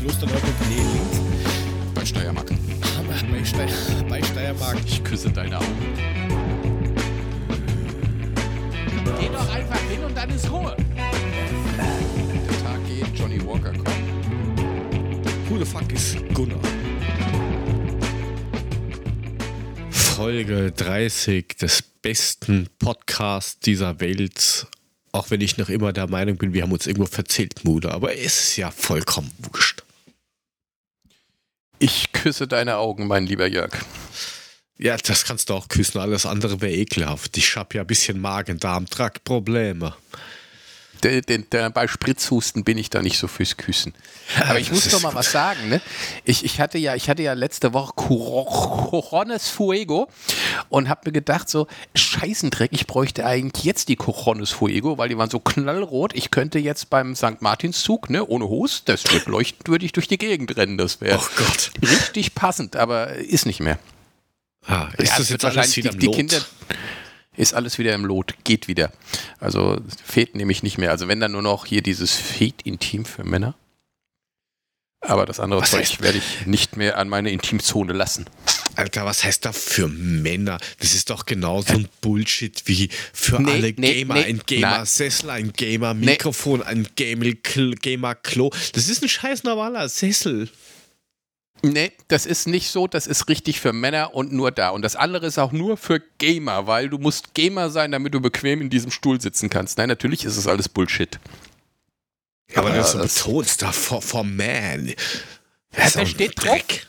Klosterneuburg, nee, links. Bei Steiermark. Bei, Steier, bei Steiermark. Ich küsse deine Augen. Geh doch einfach hin und dann ist Ruhe. Der Tag geht, Johnny Walker kommt. Who the fuck is Gunnar? Folge 30 des besten Podcasts dieser Welt. Auch wenn ich noch immer der Meinung bin, wir haben uns irgendwo verzählt, Mude. Aber es ist ja vollkommen wurscht. Küsse deine Augen, mein lieber Jörg. Ja, das kannst du auch küssen. Alles andere wäre ekelhaft. Ich habe ja ein bisschen Magen-Darm-Trakt-Probleme. Der, der, der, bei Spritzhusten bin ich da nicht so fürs Küssen. Aber ich das muss doch mal gut. was sagen. Ne? Ich, ich, hatte ja, ich hatte ja letzte Woche Corones Fuego und habe mir gedacht, so Scheißendreck, ich bräuchte eigentlich jetzt die Corones Fuego, weil die waren so knallrot. Ich könnte jetzt beim St. Martinszug, ne, ohne Hust, das wird leuchten, würde ich durch die Gegend rennen. Das wäre Oh richtig passend, aber ist nicht mehr. Ah, ist Ja, das es jetzt alles wieder die, die? Kinder ist alles wieder im Lot, geht wieder. Also fehlt nämlich nicht mehr. Also wenn dann nur noch hier dieses Fehlt Intim für Männer. Aber das andere Was Zeug werde ich nicht mehr an meine Intimzone lassen. Alter, was heißt da für Männer? Das ist doch genauso ein Bullshit wie für Nee, alle nee, Gamer nee, ein. Gamer-Sessel, ein Gamer-Mikrofon, ein Gamer- Gamer-Klo. Das ist ein scheiß normaler Sessel. Nee, das ist nicht so, das ist richtig für Männer und nur da. Und das andere ist auch nur für Gamer, weil du musst Gamer sein, damit du bequem in diesem Stuhl sitzen kannst. Nein, natürlich ist es alles Bullshit. Aber Ja, das, das- betonst da for, for man. Ja, Das ist da steht Dreck.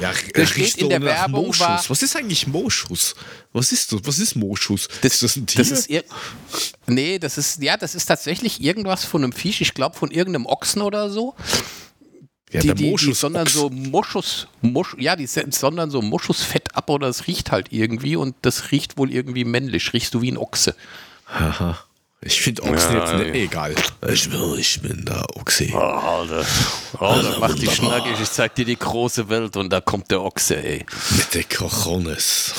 Ja, Da riecht steht in so der nach Werbung Moschus. war- Was ist eigentlich Moschus? Was ist das? Was ist Moschus? Das, ist das ein Tier? Das ist nee, das ist, ja, das ist tatsächlich irgendwas von einem Viech, ich glaube von irgendeinem Ochsen oder so. Ja, die, der die, die sondern so Moschus, Mosch, ja, die sondern so Moschusfett ab oder es riecht halt irgendwie und das riecht wohl irgendwie männlich. Riechst du wie ein Ochse. Haha. Ich finde Ochsen Ja, jetzt nicht ja. egal. Ich, will- ich bin der Ochse. Oh, Alter. Alter, mach dich schnackig, ich zeig dir die große Welt und da kommt der Ochse, ey. Mit der Cojones.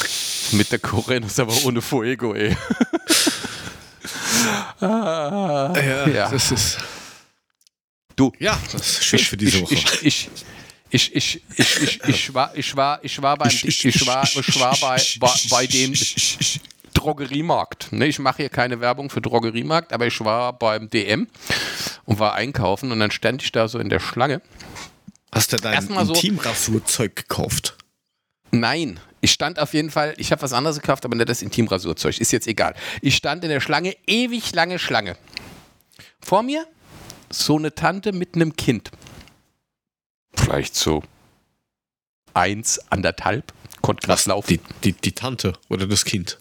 Mit der Korenus, aber ohne Fuego, ey. ah, Ja, ja. das ist. Du, Ja, das ist schön für diese Woche. Ich, ich, ich, ich, ich, ich, ich, war, ich, war, ich war beim, ich, war, ich war bei, bei, bei dem Drogeriemarkt. Ne, ich mache hier keine Werbung für Drogeriemarkt, aber ich war beim DM und war einkaufen und dann stand ich da so in der Schlange. Hast du dein so- Intimrasurzeug gekauft? Nein, ich stand auf jeden Fall, ich habe was anderes gekauft, aber nicht das Intimrasurzeug, ist jetzt egal. Ich stand in der Schlange, ewig lange Schlange. Vor mir so eine Tante mit einem Kind. Vielleicht so eins, anderthalb, konnte krass laufen. Die, die, die Tante oder das Kind?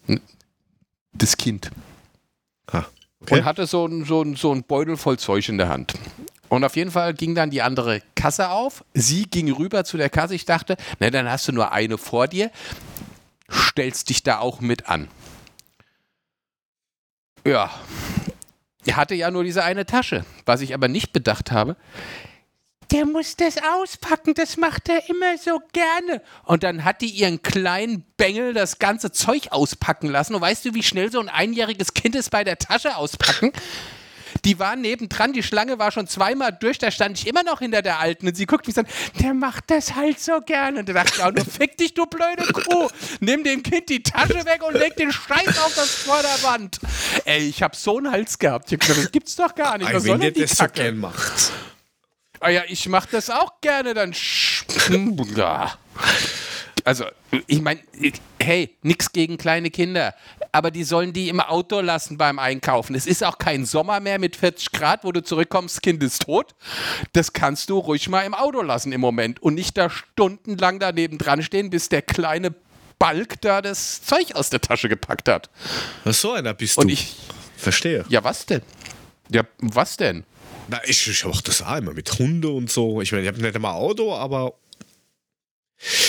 das Kind. Ah, Und hatte so ein, so, ein, so ein Beutel voll Zeug in der Hand. Und auf jeden Fall ging dann die andere Kasse auf. Sie ging rüber zu der Kasse. Ich dachte, na, dann hast du nur eine vor dir. Stellst dich da auch mit an. Ja. Er hatte ja nur diese eine Tasche. Was ich aber nicht bedacht habe, der muss das auspacken, das macht er immer so gerne. Und dann hat die ihren kleinen Bengel das ganze Zeug auspacken lassen. Und weißt du, wie schnell so ein einjähriges Kind es bei der Tasche auspacken? Die war nebendran, die Schlange war schon zweimal durch, da stand ich immer noch hinter der Alten und sie guckt mich so an, der macht das halt so gerne. Und da dachte ich auch nur, fick dich, du blöde Kuh. Nimm dem Kind die Tasche weg und leg den Scheiß auf das Vorderband. Ey, ich hab so einen Hals gehabt. Ich hab gesagt, das gibt's doch gar nicht. Was soll denn die das so Kacke? gern macht. Ah ja, ich mach das auch gerne, dann. Also, ich meine, hey, nix gegen kleine Kinder. Aber die sollen die im Auto lassen beim Einkaufen. Es ist auch kein Sommer mehr mit 40 Grad, wo du zurückkommst, das Kind ist tot. Das kannst du ruhig mal im Auto lassen im Moment und nicht da stundenlang daneben dran stehen, bis der kleine Balk da das Zeug aus der Tasche gepackt hat. Was so einer bist Und du? ich, Verstehe. ja, was denn? Ja, was denn? Na, ich, ich mach das auch immer mit Hunde und so. Ich meine, ich habe nicht immer Auto, aber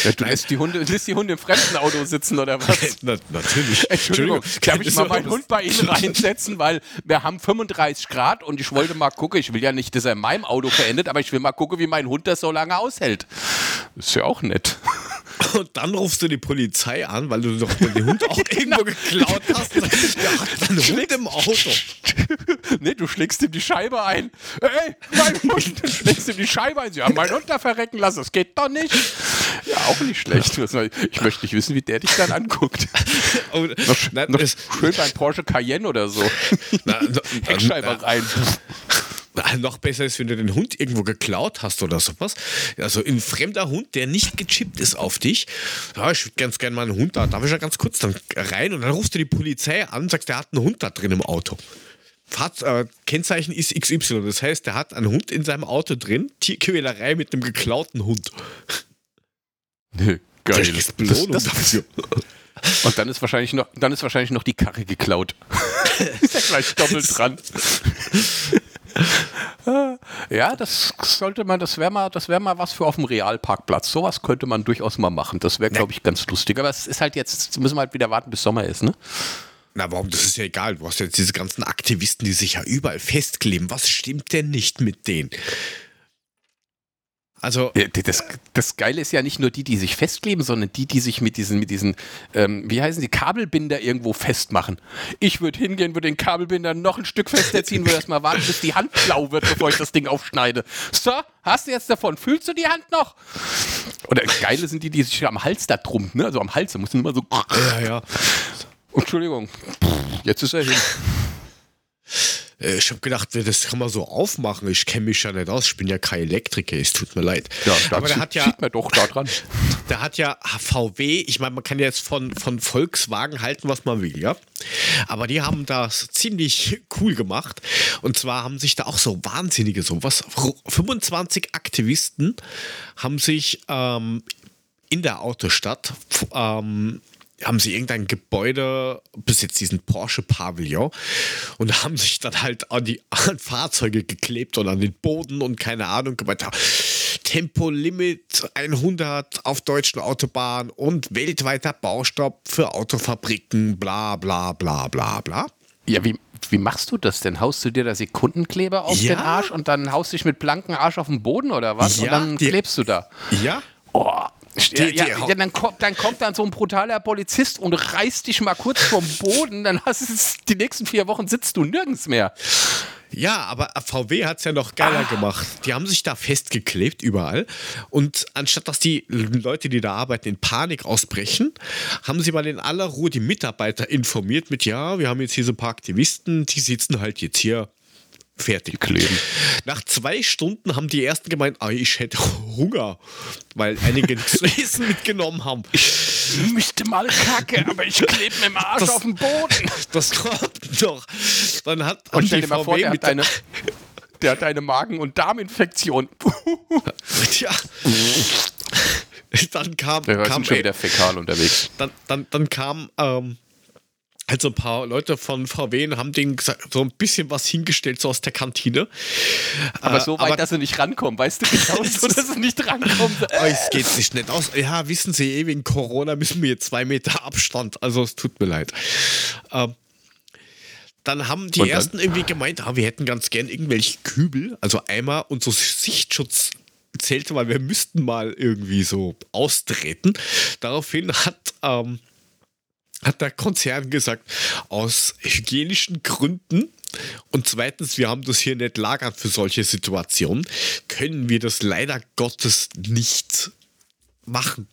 Ja, du lässt die, Hunde, lässt die Hunde im fremden Auto sitzen oder was? na, natürlich. Entschuldigung, darf ich mal meinen. Hund bei Ihnen reinsetzen, weil wir haben 35 Grad und ich wollte mal gucken, ich will ja nicht, dass er in meinem Auto verendet, aber ich will mal gucken, wie mein Hund das so lange aushält. Ist ja auch nett. Und dann rufst du die Polizei an, weil du doch den Hund auch Genau. irgendwo geklaut hast. Sagst, ja, dein Hund im Auto. nee, du schlägst ihm die Scheibe ein. Ey, mein Hund, du schlägst ihm die Scheibe ein. Sie haben meinen Hund da verrecken lassen, das geht doch nicht. Ja, auch nicht schlecht. Ich möchte nicht wissen, wie der dich dann anguckt. Oh, Noch, na, noch schön beim Porsche Cayenne oder so. na, no- Heckscheibe rein. na, noch besser ist, wenn du den Hund irgendwo geklaut hast oder sowas. Also ein fremder Hund, der nicht gechippt ist auf dich. Ja, ich würde ganz gerne mal einen Hund da. Darf ich ja ganz kurz dann rein und dann rufst du die Polizei an, sagst, der hat einen Hund da drin im Auto. Fahrt, äh, Kennzeichen ist XY. Das heißt, der hat einen Hund in seinem Auto drin, Tierquälerei mit einem geklauten Hund. Nö, geil. Du kriegst Belohnung Das- das- dafür. Und dann ist wahrscheinlich noch, dann ist wahrscheinlich noch die Karre geklaut. ist ja gleich doppelt dran. ja, das sollte man, das wäre mal, das wäre mal was für auf dem Realparkplatz. Sowas könnte man durchaus mal machen. Das wäre, glaube ich, ganz lustig. Aber es ist halt jetzt, müssen wir halt wieder warten, bis Sommer ist, ne? Na, warum? Das ist ja egal. Du hast jetzt diese ganzen Aktivisten, die sich ja überall festkleben. Was stimmt denn nicht mit denen? Also, Ja, Das, das Geile ist ja nicht nur die, die sich festkleben, sondern die, die sich mit diesen, mit diesen, ähm, wie heißen die, Kabelbinder irgendwo festmachen. Ich würde hingehen, würde den Kabelbinder noch ein Stück fester ziehen, würde erstmal warten, bis die Hand blau wird, bevor ich das Ding aufschneide. So, hast du jetzt davon? Fühlst du die Hand noch? Oder Geile sind die, die sich am Hals da drum, ne? Also am Hals, da muss man immer so. ja, ja. Entschuldigung, jetzt ist er hin. Äh, Ich habe gedacht, das kann man so aufmachen. Ich kenne mich ja nicht aus. Ich bin ja kein Elektriker. Es tut mir leid. Aber der hat ja, sieht man doch da dran. der hat ja VW. Ich meine, man kann jetzt von, von Volkswagen halten, was man will, ja. Aber die haben das ziemlich cool gemacht. Und zwar haben sich da auch so wahnsinnige, so was, 25 Aktivisten haben sich ähm, in der Autostadt ähm, haben sie irgendein Gebäude, bis jetzt diesen Porsche Pavillon, und haben sich dann halt an die an Fahrzeuge geklebt und an den Boden und keine Ahnung gemeint, Tempolimit 100 auf deutschen Autobahnen und weltweiter Baustopp für Autofabriken, bla bla bla bla bla. Ja, wie, wie machst du das denn? Haust du dir da Sekundenkleber auf Ja. den Arsch und dann haust du dich mit blanken Arsch auf den Boden oder was? und Ja, dann die- klebst du da. Ja? Oh. Ja, Die- ja, ja, dann, kommt, dann kommt dann so ein brutaler Polizist und reißt dich mal kurz vom Boden, dann hast du es- die nächsten vier Wochen sitzt du nirgends mehr. Ja, aber VW hat es ja noch geiler gemacht. Die haben sich da festgeklebt überall. Und anstatt dass die Leute, die da arbeiten, in Panik ausbrechen, haben sie mal in aller Ruhe die Mitarbeiter informiert mit, ja, wir haben jetzt hier so ein paar Aktivisten, die sitzen halt jetzt hier fertig. kleben. Nach zwei Stunden haben die ersten gemeint, ah, ich hätte Hunger, weil einige nichts essen mitgenommen haben. Ich möchte mal kacke, aber ich klebe mit dem Arsch Das- auf den Boden. Das kommt doch. Dann hat Und stell dir mal vor, der hat, deine, der hat deine Magen- und Darminfektion. Tja. Dann kam, Wir kam sind schon wieder fäkal unterwegs. dann, dann, dann kam ähm, halt so ein paar Leute von VW haben denen so ein bisschen was hingestellt, so aus der Kantine. Aber Äh, so weit, dass sie nicht rankommen, weißt du genau, so, dass sie nicht rankommen. Oh, es geht sich nicht aus. Ja, wissen Sie, eh, wegen Corona müssen wir jetzt zwei Meter Abstand. Also es tut mir leid. Ähm, dann haben die dann? ersten irgendwie gemeint, ah, wir hätten ganz gern irgendwelche Kübel, also Eimer und so Sichtschutzzelte, weil wir müssten mal irgendwie so austreten. Daraufhin hat, ähm, hat der Konzern gesagt, aus hygienischen Gründen und zweitens, wir haben das hier nicht lagern für solche Situationen, können wir das leider Gottes nicht machen.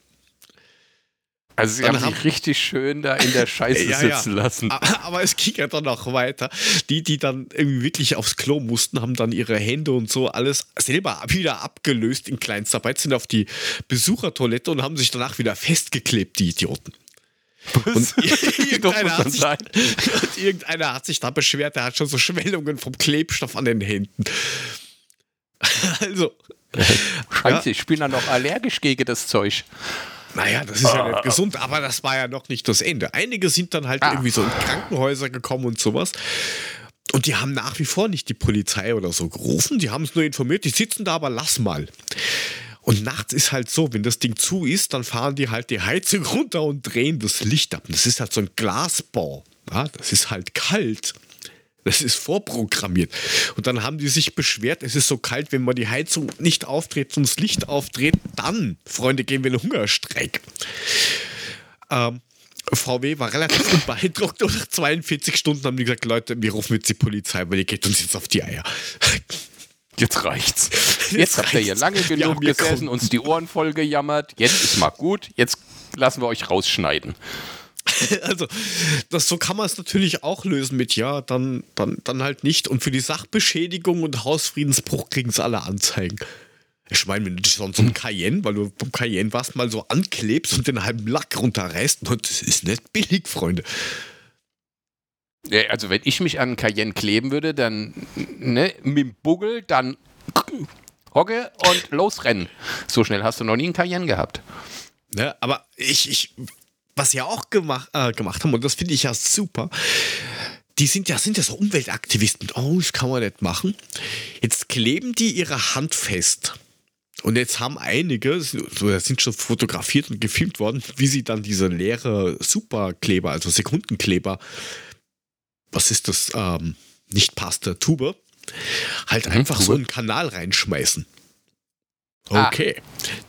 Also sie Dann haben haben- sich richtig schön da in der Scheiße Ja, ja. sitzen lassen. Aber, es ging ja dann noch weiter. Die, die dann irgendwie wirklich aufs Klo mussten, haben dann ihre Hände und so alles selber wieder abgelöst in Kleinstarbeit, sind auf die Besuchertoilette und haben sich danach wieder festgeklebt, die Idioten. Und irgendeiner, hat sich, und irgendeiner hat sich da beschwert, der hat schon so Schwellungen vom Klebstoff an den Händen. Also, Scheiße, ich bin dann noch allergisch gegen das Zeug. Naja, das ist ja nicht gesund, aber das war ja noch nicht das Ende. Einige sind dann halt Ah. irgendwie so in Krankenhäuser gekommen und sowas. Und die haben nach wie vor nicht die Polizei oder so gerufen. Die haben es nur informiert, die sitzen da, aber lass mal. Und nachts ist halt so, wenn das Ding zu ist, dann fahren die halt die Heizung runter und drehen das Licht ab. Und das ist halt so ein Glasbau. Ja, das ist halt kalt. Das ist vorprogrammiert. Und dann haben die sich beschwert, es ist so kalt, wenn man die Heizung nicht aufdreht und das Licht aufdreht, dann, Freunde, gehen wir in den Hungerstreik. Ähm, VW war relativ beeindruckt und nach 42 Stunden haben die gesagt, Leute, wir rufen jetzt die Polizei, weil ihr geht uns jetzt auf die Eier. Jetzt reicht's. Jetzt, habt ihr hier reicht's. lange genug gesessen, uns die Ohren voll gejammert. Jetzt ist mal gut. Jetzt lassen wir euch rausschneiden. Also, das, so kann man es natürlich auch lösen mit ja, dann, dann, dann halt nicht. Und für die Sachbeschädigung und Hausfriedensbruch kriegen es alle Anzeigen. Ich meine, wenn du dich sonst so ein Cayenne, weil du beim Cayenne warst, mal so anklebst und den halben Lack runterreißt, das ist nicht billig, Freunde. Ja, Also wenn ich mich an Cayenne kleben würde, dann ne, mit dem Buggel, dann hocke und losrennen. So schnell hast du noch nie einen Cayenne gehabt. Ne? Aber ich, ich, was sie auch gemacht, äh, gemacht haben, und das finde ich ja super, die sind ja, sind ja so Umweltaktivisten. Oh, das kann man nicht machen. Jetzt kleben die ihre Hand fest. Und jetzt haben einige, das sind schon fotografiert und gefilmt worden, wie sie dann diese leere Superkleber, also Sekundenkleber, was ist das, ähm, nicht Paste, Tube, halt einfach so in einen Kanal reinschmeißen. Ah. Okay.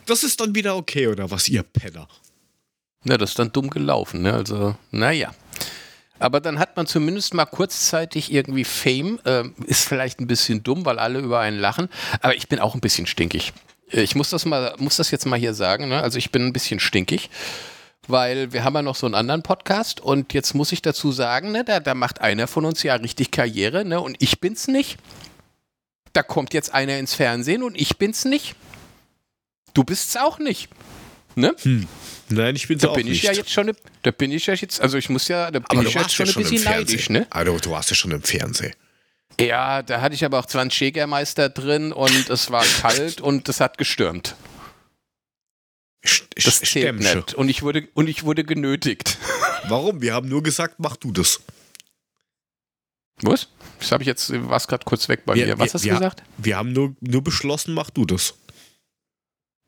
Das ist dann wieder okay, oder was, ihr Penner? Na, das ist dann dumm gelaufen, ne? Also, naja. Aber dann hat man zumindest mal kurzzeitig irgendwie Fame. Ähm, ist vielleicht ein bisschen dumm, weil alle über einen lachen. Aber ich bin auch ein bisschen stinkig. Äh, Ich muss das mal, muss das jetzt mal hier sagen. Ne? Also ich bin ein bisschen stinkig, weil wir haben ja noch so einen anderen Podcast und jetzt muss ich dazu sagen, ne, da, da macht einer von uns ja richtig Karriere, ne? Und ich bin's nicht. Da kommt jetzt einer ins Fernsehen und ich bin's nicht. Du bist's auch nicht. Ne? Nein, ich bin Da auch bin nicht. ich ja jetzt schon, ne- da bin ich ja jetzt, also ich muss ja, da bin Aber ich du jetzt warst schon ja ein schon bisschen neidisch, Fernsehen. ne? Also, du warst ja schon im Fernsehen. Ja, da hatte ich aber auch 20 Jägermeister drin und es war kalt und es hat gestürmt. Das zählt Stämmsche. nicht. Und ich wurde, und ich wurde genötigt. Warum? Wir haben nur gesagt, mach du das. Was? Das habe ich jetzt, war es gerade kurz weg bei Wir- mir. Was wir- hast du wir- gesagt? Wir haben nur, nur beschlossen, mach du das.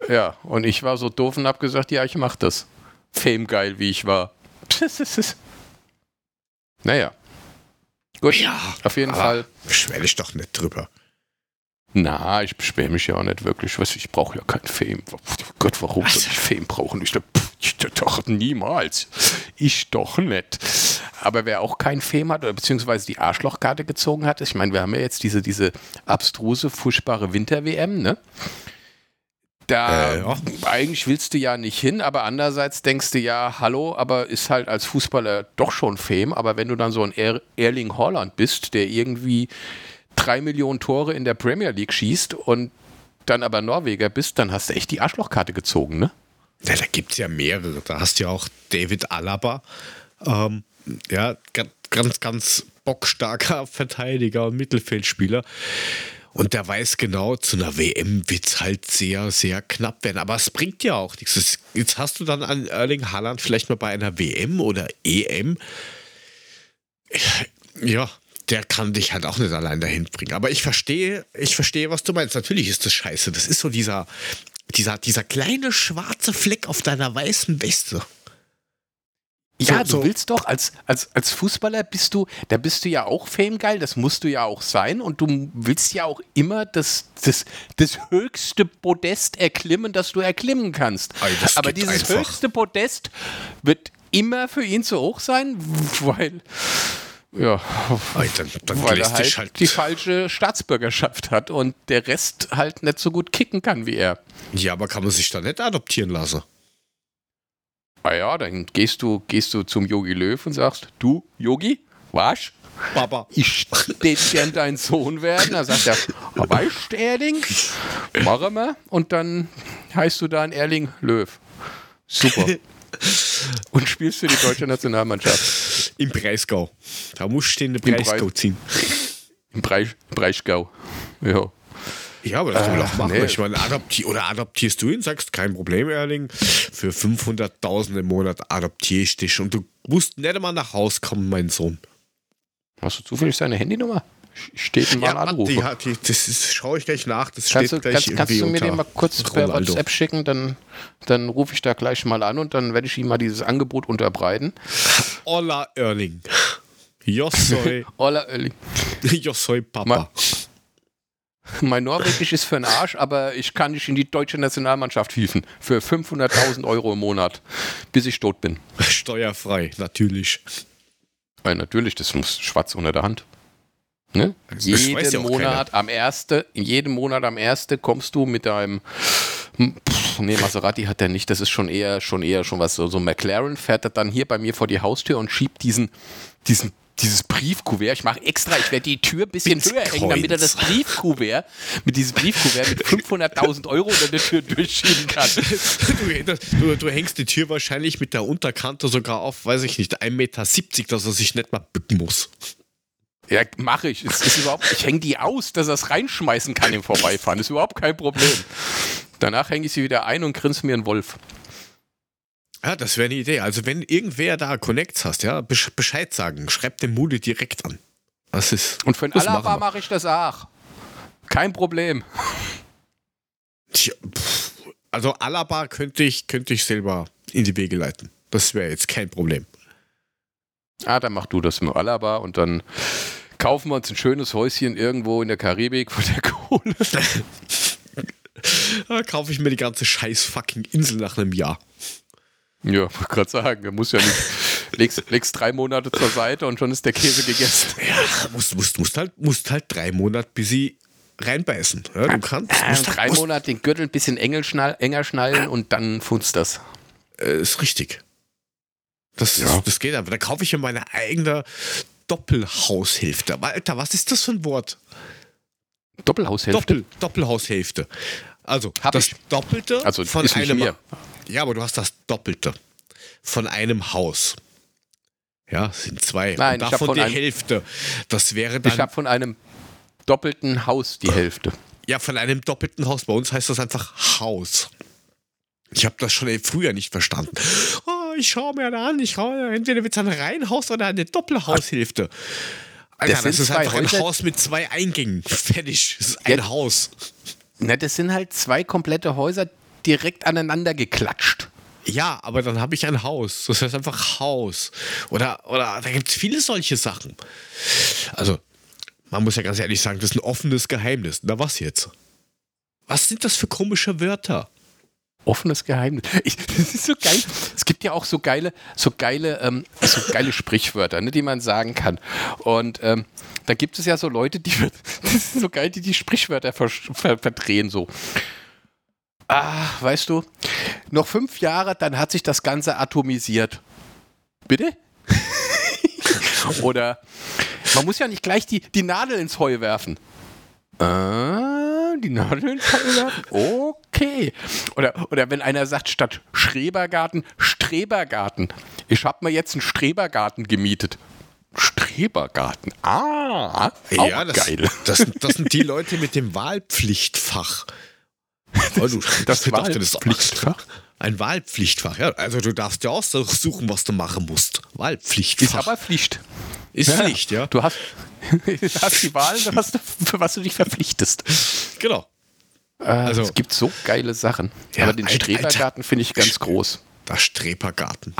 Ja, und ich war so doof und habe gesagt, ja, ich mach das. Fame geil, wie ich war. naja. Gut, Ja, auf jeden aber Fall. Beschwer dich doch nicht drüber. Na, ich beschwere mich ja auch nicht wirklich. Was, ich brauche ja kein Fame. Oh Gott, warum soll ich Fame brauchen? Ich, ich doch niemals. Ich doch nicht. Aber wer auch kein Fame hat, oder beziehungsweise die Arschlochkarte gezogen hat, ich meine, wir haben ja jetzt diese, diese abstruse, furchtbare Winter-WM, ne? Da Äh, ja. eigentlich willst du ja nicht hin, aber andererseits denkst du ja, hallo, aber ist halt als Fußballer doch schon Fame. Aber wenn du dann so ein er Erling Haaland bist, der irgendwie drei Millionen Tore in der Premier League schießt und dann aber Norweger bist, dann hast du echt die Arschlochkarte gezogen, ne? Ja, da gibt es ja mehrere. Da hast du ja auch David Alaba. Ähm, ja, ganz, ganz, bockstarker Verteidiger und Mittelfeldspieler. Und der weiß genau, zu einer WM wird es halt sehr, sehr knapp werden. Aber es bringt ja auch nichts. Jetzt hast du dann an Erling Haaland vielleicht mal bei einer WM oder EM. Ja, der kann dich halt auch nicht allein dahin bringen. Aber ich verstehe, ich verstehe, was du meinst. Natürlich ist das scheiße. Das ist so dieser, dieser, dieser kleine schwarze Fleck auf deiner weißen Weste. Ja, So- du so- willst doch, als, als, als Fußballer bist du, da bist du ja auch famegeil, das musst du ja auch sein und du willst ja auch immer das, das, das höchste Podest erklimmen, das du erklimmen kannst. Das Aber dieses einfach. höchste Podest wird immer für ihn zu hoch sein, weil, ja, Ey, dann dann weil er halt, halt. die falsche Staatsbürgerschaft hat und der Rest halt nicht so gut kicken kann wie er. Ja, aber kann man sich da nicht adoptieren lassen? Ah ja, dann gehst du, gehst du zum Yogi Löw und sagst, du, Yogi, was? Papa. ich tät gern dein Sohn werden. Da sagt er, "Ah, weißt du, Erling, machen wir. Und dann heißt du dann Erling Löw. Super. Und spielst für die deutsche Nationalmannschaft Im Breisgau. Da musst du den Im Breisgau Breis- ziehen. im Breich, Breichgau. Ja. Ja, aber das kann man Ach, doch machen. nee. Ich meine, adopti oder adoptierst du ihn, sagst, kein Problem, Erling. Für 500.000 im Monat adoptiere ich dich. Und du musst nicht einmal nach Haus kommen, mein Sohn. Hast du zufällig seine Handynummer? Steht mal warte, Anruf. die, die, das ist, schaue ich gleich nach. Das Kannst du, steht gleich kannst, kannst du mir den mal kurz per. WhatsApp schicken? Dann, dann rufe ich da gleich mal an und dann werde ich ihm mal dieses Angebot unterbreiten. Olla Erling. Jossoi, Ola Oerling. Jossoi Papa. Mein Norwegisch ist für den Arsch, aber ich kann dich in die deutsche Nationalmannschaft hieven. Für 500.000 Euro im Monat, bis ich tot bin. Steuerfrei, natürlich. Weil natürlich, das muss schwarz unter der Hand. Ne? Jeden ja Monat am 1. In jedem Monat am 1. kommst du mit deinem. hm, Pff, nee, Maserati hat der nicht. Das ist schon eher, schon eher schon was. So, so McLaren fährt er dann hier bei mir vor die Haustür und schiebt diesen, diesen, dieses Briefkuvert. Ich mache extra, ich werde die Tür ein bisschen höher hängen, damit er das Briefkuvert mit diesem Briefkuvert mit 500.000 Euro unter der Tür durchschieben kann. Du, du hängst die Tür wahrscheinlich mit der Unterkante sogar auf, weiß ich nicht, 1,70 Meter, dass er sich nicht mal bücken muss. Ja, mache ich. Es ist überhaupt, ich hänge die aus, dass er es reinschmeißen kann im Vorbeifahren. ist überhaupt kein Problem. Danach hänge ich sie wieder ein und grinse mir einen Wolf. Ja, das wäre eine Idee. Also wenn irgendwer da Connects hast, ja, besch- Bescheid sagen. Schreib den Mude direkt an. Das ist. Und für Das machen Alaba mache ich das auch. Kein Problem. Tja, also Alaba könnte ich, könnte ich selber in die Wege leiten. Das wäre jetzt kein Problem. Ah, dann mach du das mit Alaba und dann kaufen wir uns ein schönes Häuschen irgendwo in der Karibik von der Kohle. Da kaufe ich mir die ganze scheiß fucking Insel nach einem Jahr. Ja, wollte gerade sagen, er muss ja nicht. Legst, legst drei Monate zur Seite und schon ist der Käse gegessen. Ja, musst, musst, musst, halt, musst halt drei Monate bis sie reinbeißen. Ja, du kannst. Äh, musst drei musst- Monate den Gürtel ein bisschen engel schnall, enger schnallen und dann funzt das. Äh, ist richtig. Das, Ja. das geht aber. Da kaufe ich mir meine eigene Doppelhaushälfte. Aber Alter, was ist das für ein Wort? Doppelhaushälfte. Doppel, Doppelhaushälfte. Also Hab das ich. Doppelte Also, von einem. mir. Ja, aber du hast das Doppelte von einem Haus. Ja, sind zwei. Nein, Und ich davon von die einem- Hälfte. Das wäre Ich dann. habe von einem doppelten Haus die Hälfte. Ja, von einem doppelten Haus. Bei uns heißt das einfach Haus. Ich habe das schon früher nicht verstanden. Oh, ich schaue mir da an, ich schaue, entweder wird es ein Reihenhaus oder eine Doppelhaushälfte. Alter, Das das, ist einfach ein Häuser- Haus mit zwei Eingängen. Fertig. Das ist ein Ja. Haus. Na, das sind halt zwei komplette Häuser direkt aneinander geklatscht. Ja, aber dann habe ich ein Haus. Das heißt einfach Haus. Oder, oder da gibt es viele solche Sachen. Also, man muss ja ganz ehrlich sagen, das ist ein offenes Geheimnis. Na, was jetzt? Was sind das für komische Wörter? Offenes Geheimnis. Ich, das ist so geil. Es gibt ja auch so geile, so geile, ähm, so geile Sprichwörter, ne, die man sagen kann. Und ähm, da gibt es ja so Leute, die das ist so geil, die die Sprichwörter ver, ver, verdrehen so. Ah, weißt du, noch fünf Jahre, dann hat sich das Ganze atomisiert. Bitte? Oder man muss ja nicht gleich die, die Nadel ins Heu werfen. Ah, die Nadel ins Heu werfen? Okay. Oder, oder wenn einer sagt, statt Schrebergarten, Strebergarten. Ich habe mir jetzt einen Strebergarten gemietet. Strebergarten. Ah, auch ja, das, geil. Das, sind- das sind die Leute mit dem Wahlpflichtfach. Oh, du, Das das Wahlpflichtfach? Ein Wahlpflichtfach, ja. Also du darfst ja aussuchen, was du machen musst. Wahlpflichtfach. Ist aber Pflicht. Ist Pflicht, ja. Du hast, du hast die Wahl, was du, für was du dich verpflichtest. Genau. Also, Also- es gibt so geile Sachen. Ja, aber den Alter, Strebergarten finde ich ganz groß. Das Strepergarten.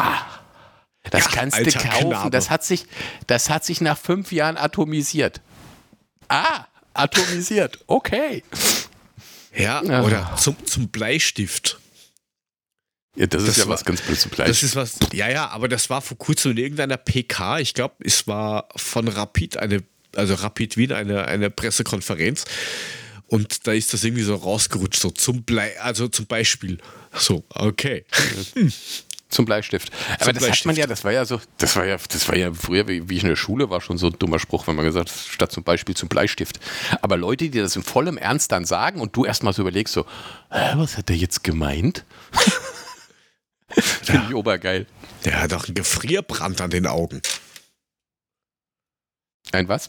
Das Ja, kannst du kaufen. Knabe. Das hat, sich, das hat sich nach fünf Jahren atomisiert. Ah, atomisiert. Okay. Ja, Ja. oder zum, zum Bleistift. Ja, das, Das ist ja war- was ganz blödes Das ist was, ja, ja, aber das war vor kurzem in irgendeiner PK. Ich glaube, es war von Rapid eine, also Rapid Wien eine, eine Pressekonferenz. Und da ist das irgendwie so rausgerutscht, so zum Blei, also zum Beispiel. So, okay. Zum Bleistift. Aber das hat Bleistift. man ja, das war ja so, das war ja, das war ja früher, wie, wie ich in der Schule war, schon so ein dummer Spruch, wenn man gesagt hat, statt zum Beispiel zum Bleistift. Aber Leute, die das in vollem Ernst dann sagen und du erstmal so überlegst, so, Hä, was hat der jetzt gemeint? Finde ich obergeil. Der hat doch einen Gefrierbrand an den Augen. Ein was?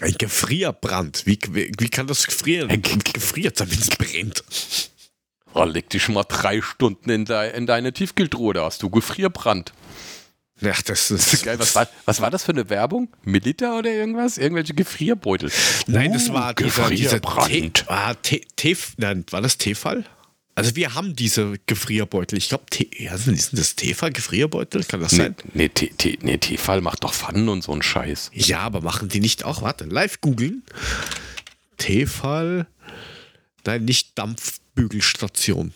Ein Gefrierbrand. Wie, wie, wie kann das gefrieren? Ein Ge- gefriert, damit es brennt. Oh, leg dich mal drei Stunden in, de, in deine Tiefkühltruhe, da hast du Gefrierbrand. Ja, das Das ist ist geil. Was war, was war das für eine Werbung? Milita oder irgendwas? Irgendwelche Gefrierbeutel? Nein, das Uh, war dieser, dieser Gefrierbrand. Te- ah, Te- Tef- nein, war das Tefal? Also wir haben diese Gefrierbeutel. Ich glaube, ja, sind sind das Tefal Gefrierbeutel? Kann das Nee, sein? nee, Te- Te- nee, Tefal macht doch Pfannen und so einen Scheiß. Ja, aber machen die nicht auch? Warte, live googeln. Tefal. Nein, nicht Dampfbügelstation.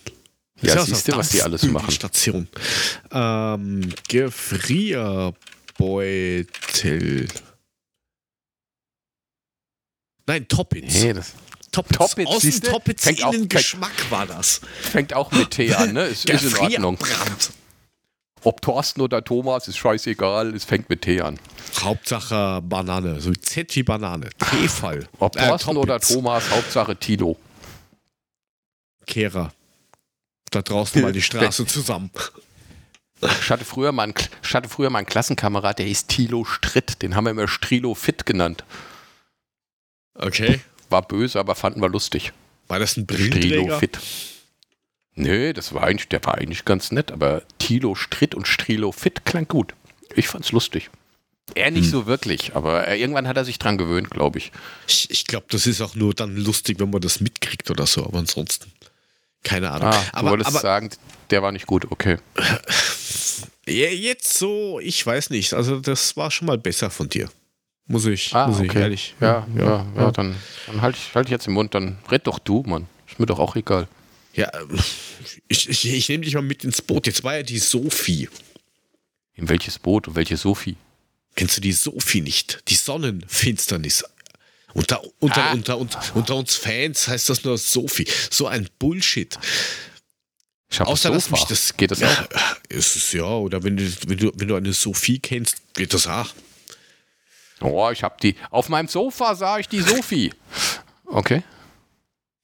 Ja, Ist siehst du, was die alles machen. Dampfbügelstation. Ähm, Gefrierbeutel. Nein, Toppitz. Nee, das Toppitz. Toppitz, Außen? Toppitz, Fängt auch- innen fängt- Geschmack war das. fängt auch mit T an, ne? Ist, ist in Ordnung. Gefrierbrand. Ob Thorsten oder Thomas, ist scheißegal, es fängt mit T an. Hauptsache Banane, so Z wie Banane. Tefal. Ob Äh, Thorsten oder. Thomas, Hauptsache Tilo. Kehrer. Da draußen mal die Straße zusammen. Ich hatte, früher mal einen, ich hatte früher mal einen Klassenkamerad, der hieß Tilo Stritt. Den haben wir immer Strilo Fit genannt. Okay. War böse, aber fanden wir lustig. War das ein Strilo Brillenträger? Fit. Nee, das war eigentlich, der war eigentlich ganz nett, aber Tilo Stritt und Strilo Fit klang gut. Ich fand's lustig. Er nicht Hm. so wirklich, aber er, irgendwann hat er sich dran gewöhnt, glaube ich. Ich, ich glaube, das ist auch nur dann lustig, wenn man das mitkriegt oder so, aber ansonsten. Keine Ahnung. Ah, du aber wolltest aber sagen, der war nicht gut, okay. jetzt so, ich weiß nicht. Also, das war schon mal besser von dir. Muss ich, Ah, muss ich okay. ehrlich. Ja, ja, ja, dann, dann halte ich, halt ich jetzt den Mund, dann red doch du, Mann. Ist mir doch auch egal. Ja, ich, ich, ich nehme dich mal mit ins Boot. Jetzt war ja die Sophie. In welches Boot und welche Sophie? Kennst du die Sophie nicht? Die Sonnenfinsternis. Unter, unter, Ah. unter, unter, unter uns Fans heißt das nur Sophie. So ein Bullshit. Ich Außer Sofa. mich das. Geht das ja, auch? Ist es ja, oder wenn du, wenn du, wenn du eine Sophie kennst, geht das auch. Oh, ich habe die. Auf meinem Sofa sah ich die Sophie. Okay.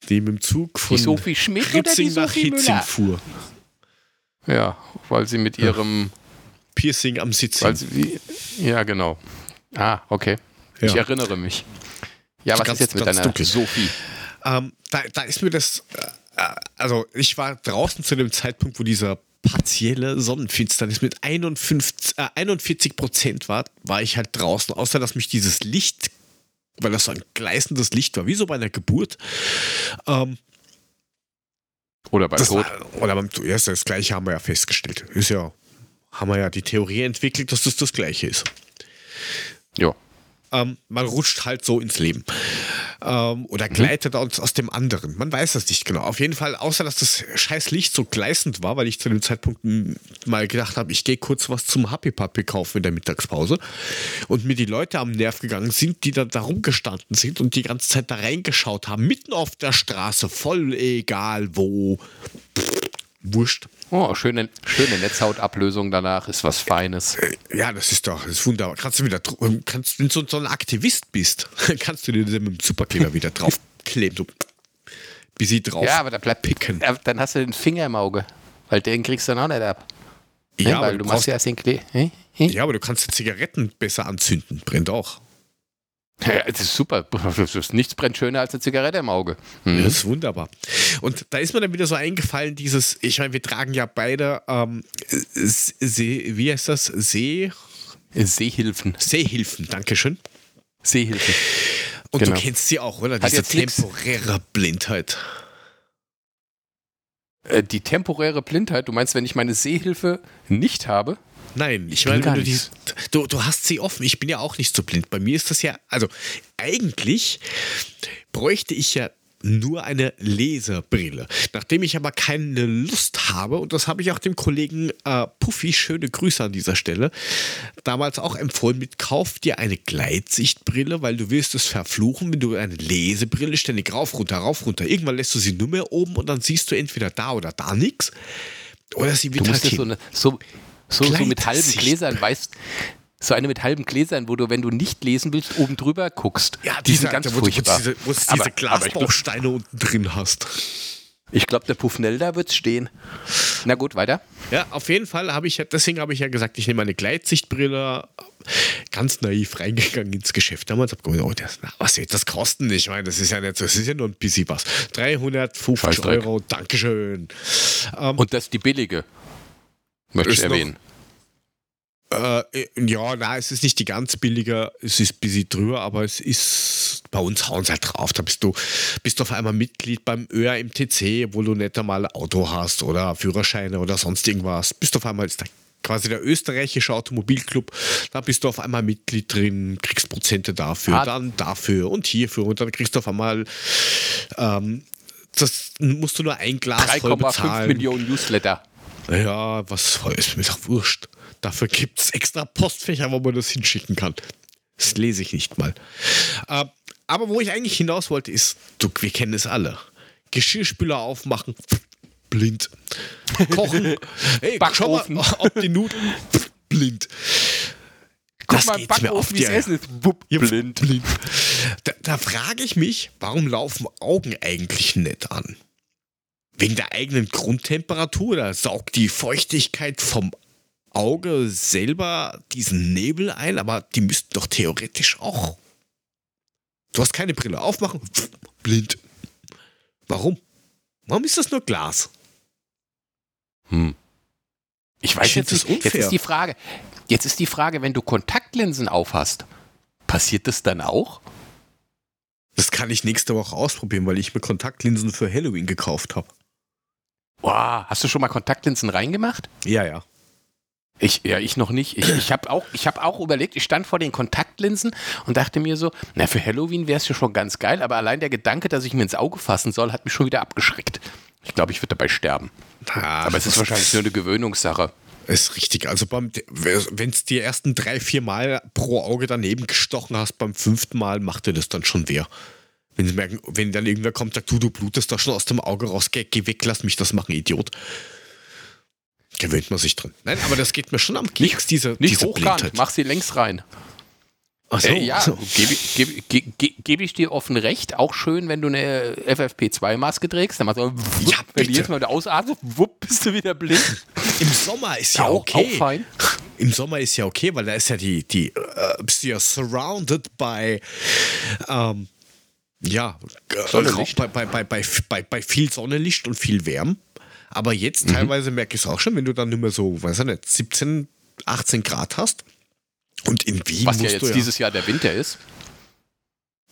Die mit dem Zug von Die Sophie Schmidt oder die Ritzing nach Sophie Hitzing Müller? fuhr. Ja, weil sie mit ihrem. Piercing am Sitzen. Weil sie, wie, ja, genau. Ah, okay. Ich Ja. erinnere mich. Ja, was Ganz- ist jetzt mit deiner dunkel. Sophie? Ähm, da, da ist mir das, äh, also ich war draußen zu dem Zeitpunkt, wo dieser partielle Sonnenfinsternis mit 51, äh, 41 Prozent war, war ich halt draußen, außer dass mich dieses Licht, weil das so ein gleißendes Licht war, wie so bei einer Geburt, ähm, Oder beim das Tod? war, oder beim, ja, das gleiche haben wir ja festgestellt. Ist ja, haben wir ja die Theorie entwickelt, dass das das gleiche ist. Ja. Ähm, man rutscht halt so ins Leben. Ähm, oder gleitet aus, aus dem anderen. Man weiß das nicht genau. Auf jeden Fall, außer dass das scheiß Licht so gleißend war, weil ich zu dem Zeitpunkt mal gedacht habe, ich gehe kurz was zum Happy Puppy kaufen in der Mittagspause und mir die Leute am Nerv gegangen sind, die da, da rumgestanden sind und die ganze Zeit da reingeschaut haben, mitten auf der Straße, voll egal wo. Pff, wurscht. Oh, schöne, schöne Netzhautablösung danach ist was Feines. Ja, das ist doch, das ist wunderbar. Kannst du wieder, dr- kannst, wenn du so, so ein Aktivist bist, kannst du dir das mit dem Superkleber wieder draufkleben. So, bis sie drauf. Ja, aber da bleibt picken. Dann hast du den Finger im Auge. Weil den kriegst du dann auch nicht ab. Ja, aber weil du du machst ja erst den Klee. Hä? Hä? ja, aber du kannst die Zigaretten besser anzünden. Brennt auch. Ja, das ist super. Nichts brennt schöner als eine Zigarette im Auge. Mhm. Das ist wunderbar. Und da ist mir dann wieder so eingefallen, dieses, ich meine, wir tragen ja beide, ähm, See, wie heißt das? See, Seehilfen. Seehilfen, Dankeschön. Seehilfen. Und Genau. du kennst sie auch, oder? Diese jetzt nix. temporäre Blindheit. Äh, die temporäre Blindheit, du meinst, wenn ich meine Sehhilfe nicht habe? Nein, ich bin meine, du, die, du, du hast sie offen. Ich bin ja auch nicht so blind. Bei mir ist das ja, also eigentlich bräuchte ich ja nur eine Lesebrille. Nachdem ich aber keine Lust habe, und das habe ich auch dem Kollegen äh, Puffy, schöne Grüße an dieser Stelle, damals auch empfohlen mit, kauf dir eine Gleitsichtbrille, weil du wirst es verfluchen, wenn du eine Lesebrille ständig rauf, runter, rauf, runter. Irgendwann lässt du sie nur mehr oben und dann siehst du entweder da oder da nichts. Oder sie wird halt so, eine, so, so, so mit halben. Gläsern, weißt so eine mit halben Gläsern, wo du, wenn du nicht lesen willst, oben drüber guckst. Ja, die diese, sind ganz wo, du- wo du furchtbar. diese, wo du diese glaub- Glasbausteine unten drin hast. Ich glaube, der Puffnell da wird stehen. Na gut, weiter. Ja, auf jeden Fall habe ich ja, deswegen habe ich ja gesagt, ich nehme eine Gleitsichtbrille. Ganz naiv reingegangen ins Geschäft. Damals habe ich gedacht, oh, das, na, was wird das kosten? Ich meine, das ist ja nicht so, das ist ja nur ein bisschen was. 350 Scheißdreck. Euro, Dankeschön. Ähm, Und das ist die billige. Möchte ich Ist noch- erwähnen. Äh, ja, na, es ist nicht die ganz billige, es ist ein bisschen drüber, aber es ist, bei uns hauen sie halt drauf. Da bist du, bist du auf einmal Mitglied beim ÖRMTC, wo du nicht einmal ein Auto hast oder Führerscheine oder sonst irgendwas. Bist du auf einmal ist da quasi der österreichische Automobilclub. Da bist du auf einmal Mitglied drin, kriegst Prozente dafür, Ah. dann dafür und hierfür und dann kriegst du auf einmal, ähm, das musst du nur ein Glas voll 3,5 bezahlen. Millionen Newsletter. Ja, was voll ist mir doch wurscht. Dafür gibt es extra Postfächer, wo man das hinschicken kann. Das lese ich nicht mal. Äh, aber wo ich eigentlich hinaus wollte, ist, du, wir kennen es alle. Geschirrspüler aufmachen, blind. Kochen, hey, schau mal, ob die Nudeln, blind. Guck mal, mir auf Backofen, wie es die- Essen ist. Wupp, Ja, blind. blind. Da, da frage ich mich, warum laufen Augen eigentlich nicht an? Wegen der eigenen Grundtemperatur? Da saugt die Feuchtigkeit vom Auge selber diesen Nebel ein, aber die müssten doch theoretisch auch. Du hast keine Brille aufmachen, blind. Warum? Warum ist das nur Glas? Hm. Ich weiß Ich jetzt das nicht. Jetzt unfair. ist die Frage. Jetzt ist die Frage, wenn du Kontaktlinsen aufhast, passiert das dann auch? Das kann ich nächste Woche ausprobieren, weil ich mir Kontaktlinsen für Halloween gekauft habe. Boah, hast du schon mal Kontaktlinsen reingemacht? Ja, ja. Ich, ja, ich noch nicht. Ich, ich habe auch, ich hab auch überlegt, ich stand vor den Kontaktlinsen und dachte mir so, na, für Halloween wäre es ja schon ganz geil, aber allein der Gedanke, dass ich mir ins Auge fassen soll, hat mich schon wieder abgeschreckt. Ich glaube, ich würde dabei sterben. Aber es ist wahrscheinlich nur eine Gewöhnungssache. Ist richtig. Also wenn es die ersten drei, vier Mal pro Auge daneben gestochen hast, beim fünften Mal macht dir das dann schon weh. Wenn sie merken, wenn dann irgendwer kommt, sagt, du, du blutest da schon aus dem Auge raus, geh, geh weg, lass mich das machen, Idiot. Gewöhnt man sich dran. Nein, aber das geht mir schon am Keks, diese, Nicht diese hochkant, mach sie längs rein. Ach so, Äh, ja, so. gebe geb, geb, geb, geb ich dir offen recht. Auch schön, wenn du eine FFP2-Maske trägst. Dann machst du, wupp, Ja, wenn du jetzt mal wieder ausatmest, wupp, bist du wieder blind. Im Sommer ist ja, auch, okay. auch fein. Im Sommer ist ja okay, weil da ist ja die, die äh, bist du ja surrounded by ähm, ja, Sonnenlicht. bei, bei, bei, bei, bei, bei viel Sonnenlicht und viel Wärme. Aber jetzt Mhm. teilweise merke ich es auch schon, wenn du dann nicht mehr so, weiß ich nicht, 17, 18 Grad hast. Und in Wien Was ja jetzt du ja, dieses Jahr der Winter ist.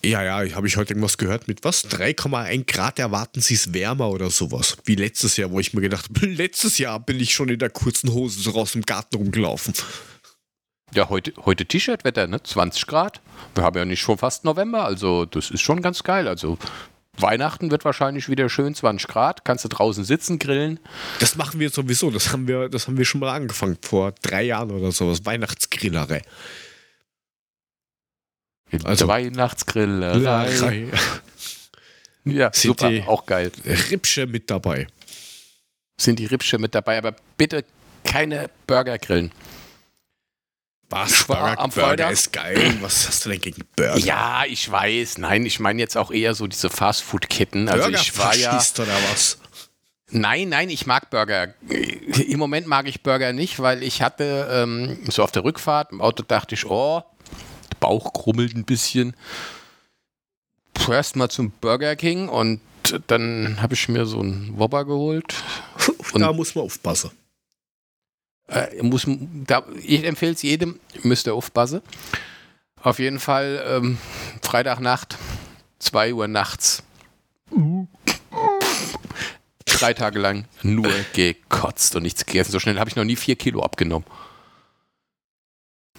ja, ja, habe ich heute irgendwas gehört mit was? 3,1 Grad erwarten sie es wärmer oder sowas. Wie letztes Jahr, wo ich mir gedacht habe, letztes Jahr bin ich schon in der kurzen Hose so raus im Garten rumgelaufen. Ja, heute, heute T-Shirt-Wetter, ne? 20 Grad. Wir haben ja nicht schon fast November, also das ist schon ganz geil. Also Weihnachten wird wahrscheinlich wieder schön 20 Grad. Kannst du draußen sitzen, grillen. Das machen wir sowieso. Das haben wir, das haben wir schon mal angefangen vor drei Jahren oder sowas. Weihnachtsgrillerei. Also- der Weihnachtsgrillerei. Ja, Sind super, die- auch geil. Rippsche mit dabei. Sind die Rippsche mit dabei, aber bitte keine Burger grillen. Burger, am Burger ist geil. Was hast du denn gegen Burger? Ja, ich weiß. Nein, ich meine jetzt auch eher so diese Fastfood-Ketten. Also ich war ja. Oder was? Nein, nein, ich mag Burger. Im Moment mag ich Burger nicht, weil ich hatte ähm, so auf der Rückfahrt im Auto dachte ich, oh, der Bauch krummelt ein bisschen. Zuerst mal zum Burger King und dann habe ich mir so einen Whopper geholt. da muss man aufpassen. Äh, muss, da, ich empfehle es jedem, müsst ihr aufpassen. Auf jeden Fall ähm, Freitagnacht, 2 Uhr nachts. Drei Tage lang nur gekotzt und nichts gegessen. So schnell habe ich noch nie vier Kilo abgenommen.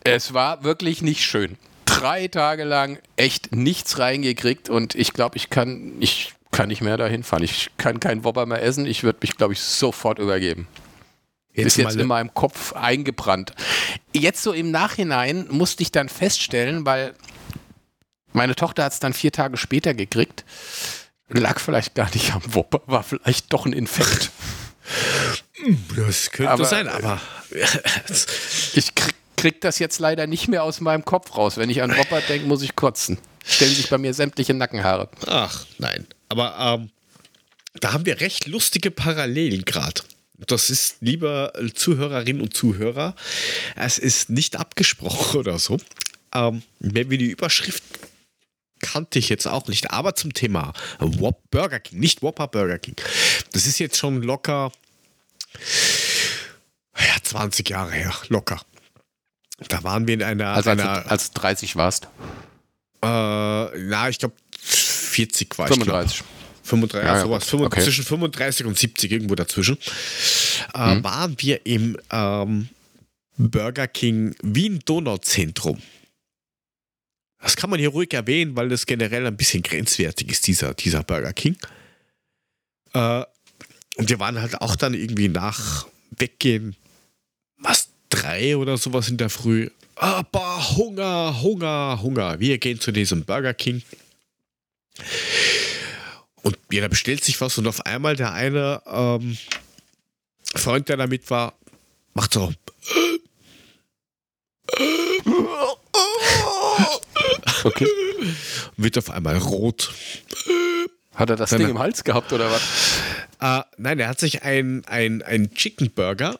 Es war wirklich nicht schön. Drei Tage lang echt nichts reingekriegt und ich glaube, ich kann, ich kann nicht mehr dahin fahren. Ich kann keinen Whopper mehr essen. Ich würde mich, glaube ich, sofort übergeben ist jetzt in meinem Kopf eingebrannt. Jetzt so im Nachhinein musste ich dann feststellen, weil meine Tochter hat es dann vier Tage später gekriegt, lag vielleicht gar nicht am Wopper, war vielleicht doch ein Infekt. Das könnte Aber- sein, aber Ich krieg, krieg das jetzt leider nicht mehr aus meinem Kopf raus. Wenn ich an Wopper denke, muss ich kotzen. Stellen sich bei mir sämtliche Nackenhaare. ach nein. Aber ähm, da haben wir recht lustige Parallelen gerade. Das ist, lieber Zuhörerinnen und Zuhörer, es ist nicht abgesprochen oder so. Ähm, wenn wir die Überschrift kannte ich jetzt auch nicht, aber zum Thema Whop Burger King, nicht Whopper Burger King. Das ist jetzt schon locker ja, 20 Jahre her, locker. Da waren wir in einer, Also als, einer du, als du 30 warst. äh, na, ich glaube 40 war ich. 35. Glaub. 35, Ja, sowas. gut. 35, Okay. Zwischen 35 und 70, irgendwo dazwischen. Äh, Mhm. Waren wir im ähm, Burger King Wien Donauzentrum. Das kann man hier ruhig erwähnen, weil das generell ein bisschen grenzwertig ist, dieser, dieser Burger King. Äh, und wir waren halt auch dann irgendwie nach Weggehen, was, drei oder sowas in der Früh. Aber Hunger, Hunger, Hunger. Wir gehen zu diesem Burger King. Und jeder bestellt sich was und auf einmal der eine ähm, Freund, der damit war, macht so. Okay. Wird auf einmal rot. Hat er das Wenn Ding im Hals gehabt oder was? Äh, nein, er hat sich ein, ein, ein Chicken Burger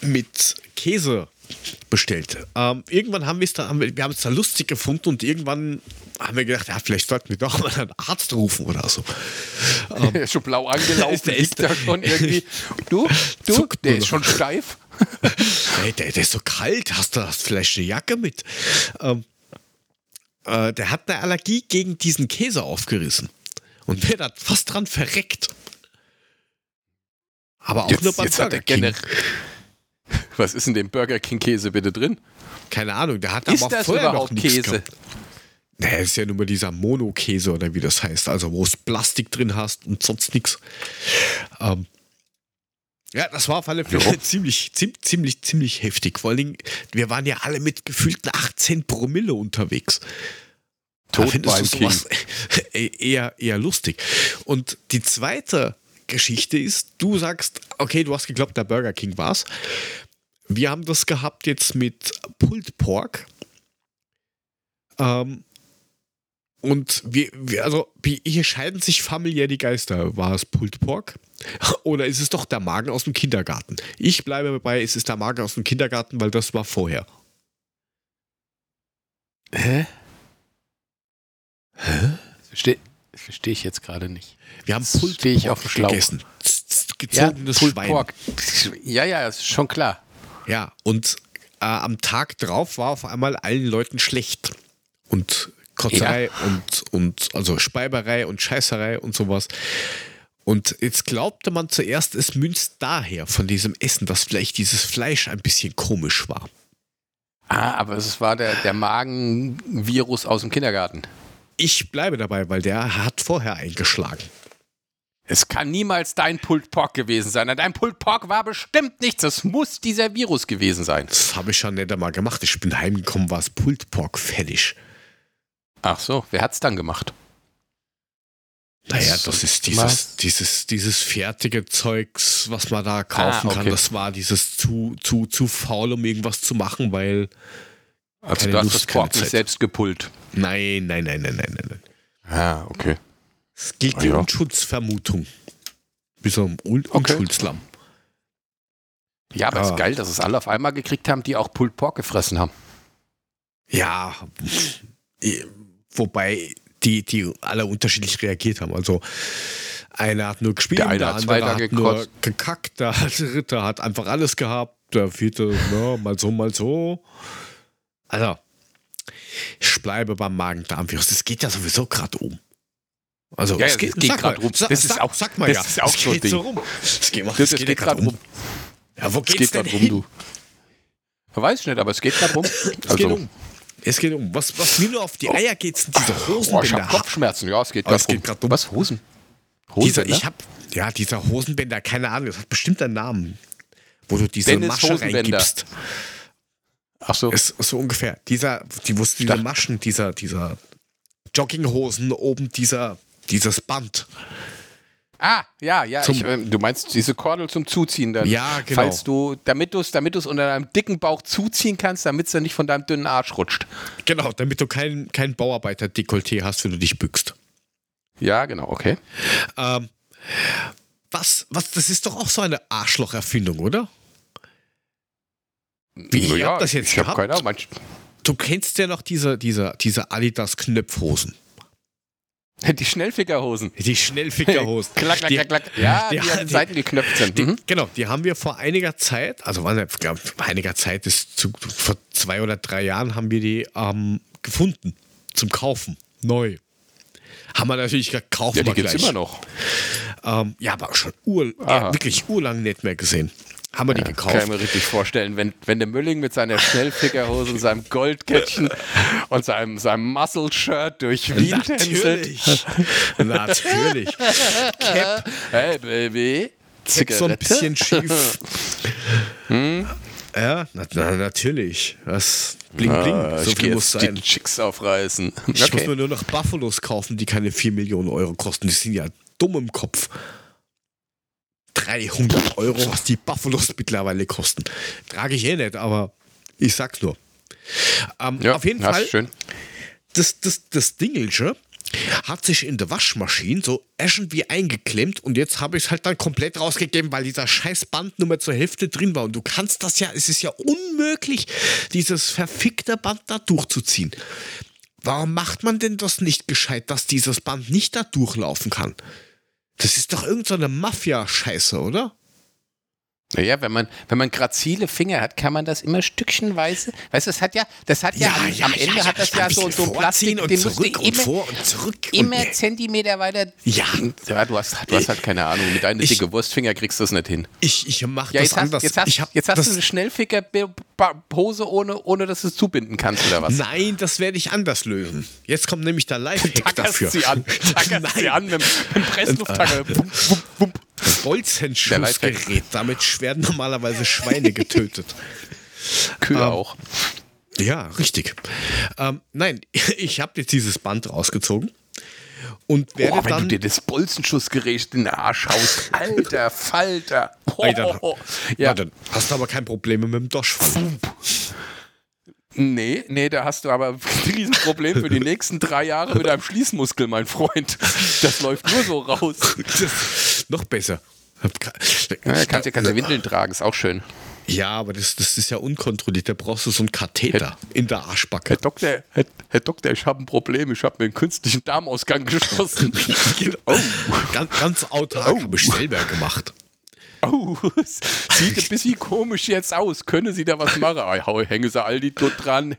mit Käse bestellt. Ähm, irgendwann haben wir es da, haben wir, wir haben es da lustig gefunden und irgendwann haben wir gedacht, ja, vielleicht sollten wir doch mal einen Arzt rufen oder so. Der ist schon blau angelaufen, Ist der- liegt da schon irgendwie. Du, du, Zuckt der nur ist schon steif. Hey, der, der ist so kalt, hast du hast vielleicht eine Jacke mit? Ähm, äh, der hat eine Allergie gegen diesen Käse aufgerissen und wäre da fast dran verreckt. Aber auch nur Jetzt, beim jetzt hat Burger er King. Was ist in dem Burger King Käse bitte drin? Keine Ahnung, der hat Ist aber das vorher noch überhaupt nichts Käse? gehabt. Naja, ist ja nur mal dieser Monokäse oder wie das heißt, also wo es Plastik drin hast und sonst nichts. Ähm, ja, das war auf alle Fälle ziemlich, ziemlich, ziemlich, ziemlich heftig. Vor allen Dingen, wir waren ja alle mit gefühlten 18 Promille unterwegs. Da Tot findest du sowas eher, eher lustig. Und die zweite Geschichte ist, du sagst, okay, du hast geglaubt, der Burger King war's. Wir haben das gehabt jetzt mit Pulled Pork. Ähm, und wir, wir, also hier scheiden sich familiär die Geister. War es Pulled Pork? Oder ist es doch der Magen aus dem Kindergarten? Ich bleibe dabei, es ist der Magen aus dem Kindergarten, weil das war vorher. Hä? Hä? Verstehe versteh ich jetzt gerade nicht. Wir haben Pulled Pork auf dem Schlauch. gegessen. Ja, Gezogenes Pulled Schwein. Pork. Ja, ja, ist schon klar. Ja, und äh, am Tag drauf war auf einmal allen Leuten schlecht. Und Kotzerei und, und also Speiberei und Scheißerei und sowas. Und jetzt glaubte man zuerst, es münzt daher von diesem Essen, dass vielleicht dieses Fleisch ein bisschen komisch war. Ah, aber es war der, der Magenvirus aus dem Kindergarten. Ich bleibe dabei, weil der hat vorher eingeschlagen. Es kann niemals dein Pulled Pork gewesen sein. Dein Pulled Pork war bestimmt nichts. Es muss dieser Virus gewesen sein. Das habe ich schon nicht einmal gemacht. Ich bin heimgekommen, war es Pulled Pork fertig. Ach so, wer hat's dann gemacht? Naja, Das- ist dieses, was? dieses, dieses fertige Zeugs, was man da kaufen Ah, kann. okay. Das war dieses zu, zu, zu faul, um irgendwas zu machen, weil. Also Keine du hast Lust, das Pork nicht selbst gepullt. Nein, nein, nein, nein, nein, nein. nein. Ah, okay. Es gilt Ah, die ja. Unschutzvermutung. Bis zum Un Okay. Unschuldslamm. Ja, aber es Ah. ist geil, dass es alle auf einmal gekriegt haben, die auch Pulled Pork gefressen haben. Ja, wobei die, die alle unterschiedlich reagiert haben. Also einer hat nur gespielt, Der eine der, andere weiter hat nur gekackt, der dritte hat einfach alles gehabt, der vierte, na, mal so, mal so. Also, ich bleibe beim Magen-Darm-Virus. Das geht ja sowieso gerade um. Also, Ja, es geht, geht mal, rum. Sag, Das ist auch- sag mal das ja. ist auch es so geht Ding. so rum. Es geht, Das, es das geht, geht gerade grad rum. Ja, wo Es geht's geht denn gerade rum, hin? du. Weiß ich nicht, aber es geht gerade rum. Es geht Also, um. Es geht um. Was, was mir nur auf die Oh. Eier geht, sind diese boah, ich Hosenbänder. habe Kopfschmerzen. Ja, es geht Aber gerade es geht rum. grad um. Was? Hosen? dieser, Hosen, ich hab, ja, dieser Hosenbänder, keine Ahnung, das hat bestimmt einen Namen. Wo du diese Dennis Masche Hosenbänder. reingibst. Ach so. Ist so ungefähr. Dieser, die wussten diese Maschen, dieser, dieser Jogginghosen, oben dieser, dieses Band. Ah, ja, ja. Ich, ähm, du meinst diese Kordel zum Zuziehen dann? Ja, genau. Falls du, damit du es damit du's unter deinem dicken Bauch zuziehen kannst, damit es dann nicht von deinem dünnen Arsch rutscht. Genau, damit du kein, kein Bauarbeiter-Dekolleté hast, wenn du dich bückst. Ja, genau, okay. Ähm, was, was, das ist doch auch so eine Arschlocherfindung, oder? Wie, ja, habt das jetzt ich habe gehabt? keine Ahnung. Du kennst ja noch diese, diese, diese Adidas-Knöpfhosen. die Schnellfickerhosen. Die Schnellfickerhosen. Klack, klack, klack, klack. Ja, die, die- an den Seiten geknöpft sind. Die, Mhm. Genau, die haben wir vor einiger Zeit, also waren ich vor einiger Zeit ist zu, vor zwei oder drei Jahren haben wir die ähm, gefunden zum Kaufen, neu. Haben wir natürlich gekauft. Ja, die gibt es immer noch. Ähm, ja, aber schon ur, ja, wirklich urlang nicht mehr gesehen. Haben wir die Kann gekauft. ich mir richtig vorstellen, wenn, wenn der Mülling mit seiner Schnellfickerhose und seinem Goldkettchen und seinem, seinem Muscle-Shirt durch Wien. Natürlich. Natürlich. Cap, Hey, Baby. Cap so ein Zigarette? bisschen schief. Ja, na, na, natürlich. Das bling bling. Ah, so viel muss sein. die Chicks aufreißen. Ich muss Okay. mir nur noch Buffalos kaufen, die keine 4 Millionen Euro kosten. Die sind ja dumm im Kopf. 300 Euro, was die Buffalos mittlerweile kosten. Trage ich eh nicht, aber ich sag's nur. Ähm, Ja, auf jeden Fall, Schön. das, das, das Dingelsche hat sich in der Waschmaschine so irgendwie eingeklemmt und jetzt habe ich es halt dann komplett rausgegeben, weil dieser scheiß Band nur mehr zur Hälfte drin war. Und du kannst das ja, es ist ja unmöglich, dieses verfickte Band da durchzuziehen. Warum macht man denn das nicht gescheit, dass dieses Band nicht da durchlaufen kann? Das ist doch irgendeine so Mafia-Scheiße, oder? Naja, wenn man, wenn man grazile Finger hat, kann man das immer stückchenweise. Weißt du, das hat ja, das hat ja, am, am Ende hat das ja, so, so ein Plastik, und den zurück und immer, vor und zurück. immer und, Zentimeter weiter. Ja. ja du, hast, du hast halt keine Ahnung. Mit deinen dicke Wurstfinger kriegst du es nicht hin. ich, ich mache Ja, das jetzt hast, anders. jetzt hast, ich hab jetzt hast das, du eine Schnellficker-Hose, ohne, ohne dass du es zubinden kannst, oder was? Nein, das werde ich anders lösen. Jetzt kommt nämlich der Lifehack Tackerst dafür. sie an. Tackerst sie an mit, dem- mit dem Presslufttacker. Wump, wump, wump. Bolzenschussgerät. Damit werden normalerweise Schweine getötet. Kühe Ähm, auch. Ja, richtig. Ähm, nein, ich habe jetzt dieses Band rausgezogen und werde Boah, wenn dann du dir das Bolzenschussgerät in den Arsch haust. Alter Falter. Ey, dann, Oh, ja. dann hast du aber kein Problem mit dem Doschfall. nee, nee, da hast du aber ein Riesenproblem für die nächsten drei Jahre mit deinem Schließmuskel, mein Freund. Das läuft nur so raus. Das, noch besser. Ja, kannst, du- kannst Windeln tragen, ist auch schön. Ja, aber das, das ist ja unkontrolliert. Da brauchst du so einen Katheter in der Arschbacke. Herr Doktor, Herr, Herr Doktor, ich habe ein Problem. Ich habe mir einen künstlichen Darmausgang geschossen. Oh, ganz, ganz autark habe ich selber gemacht. Oh, sieht ein bisschen komisch jetzt aus. Können Sie da was machen? Ah, Hängen Sie all die dort dran.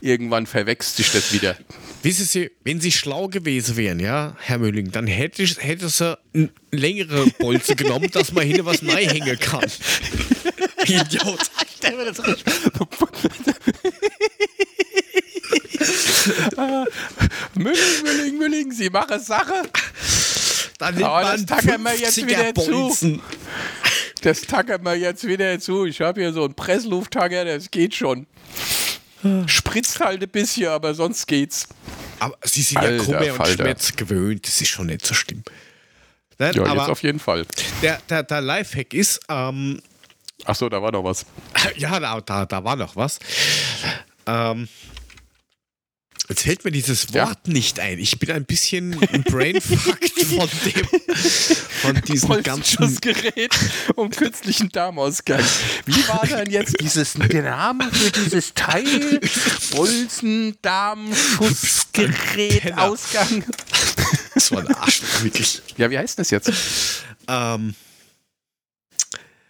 Irgendwann verwechselt sich das wieder. Wissen Sie, wenn Sie schlau gewesen wären, ja, Herr Mölling, dann hätte, ich, hätte Sie eine längere Bolze genommen, dass man hinten was hängen kann. Idiot. Stell mir das richtig. Mülling, Mülling, Mülling, Sie machen Sache. Dann nimmt man das tackern wir jetzt 50er wieder zu. Bolzen. Das tackern wir jetzt wieder zu. Ich habe hier so einen Presslufttacker, das geht schon. Spritzt halt ein bisschen, aber sonst geht's. Aber Sie sind ja Alter Krumme und Falter. Schmerz gewöhnt. Das ist schon nicht so schlimm. Nein, Ja, jetzt auf jeden Fall. der, der, der Lifehack ist, ähm, Achso, da war noch was. ja, da, da, da war noch was. Ähm, jetzt fällt mir dieses Ja. Wort nicht ein. Ich bin ein bisschen brainfucked von dem, von diesem ganzen. Bolzenschussgerät um künstlichen Darmausgang. Wie war denn jetzt dieses der Name für dieses Teil? Bolzen, Darmschussgerät, Penner. Ausgang. Das war ein Arschloch, wirklich. Ja, wie heißt das jetzt? Ähm,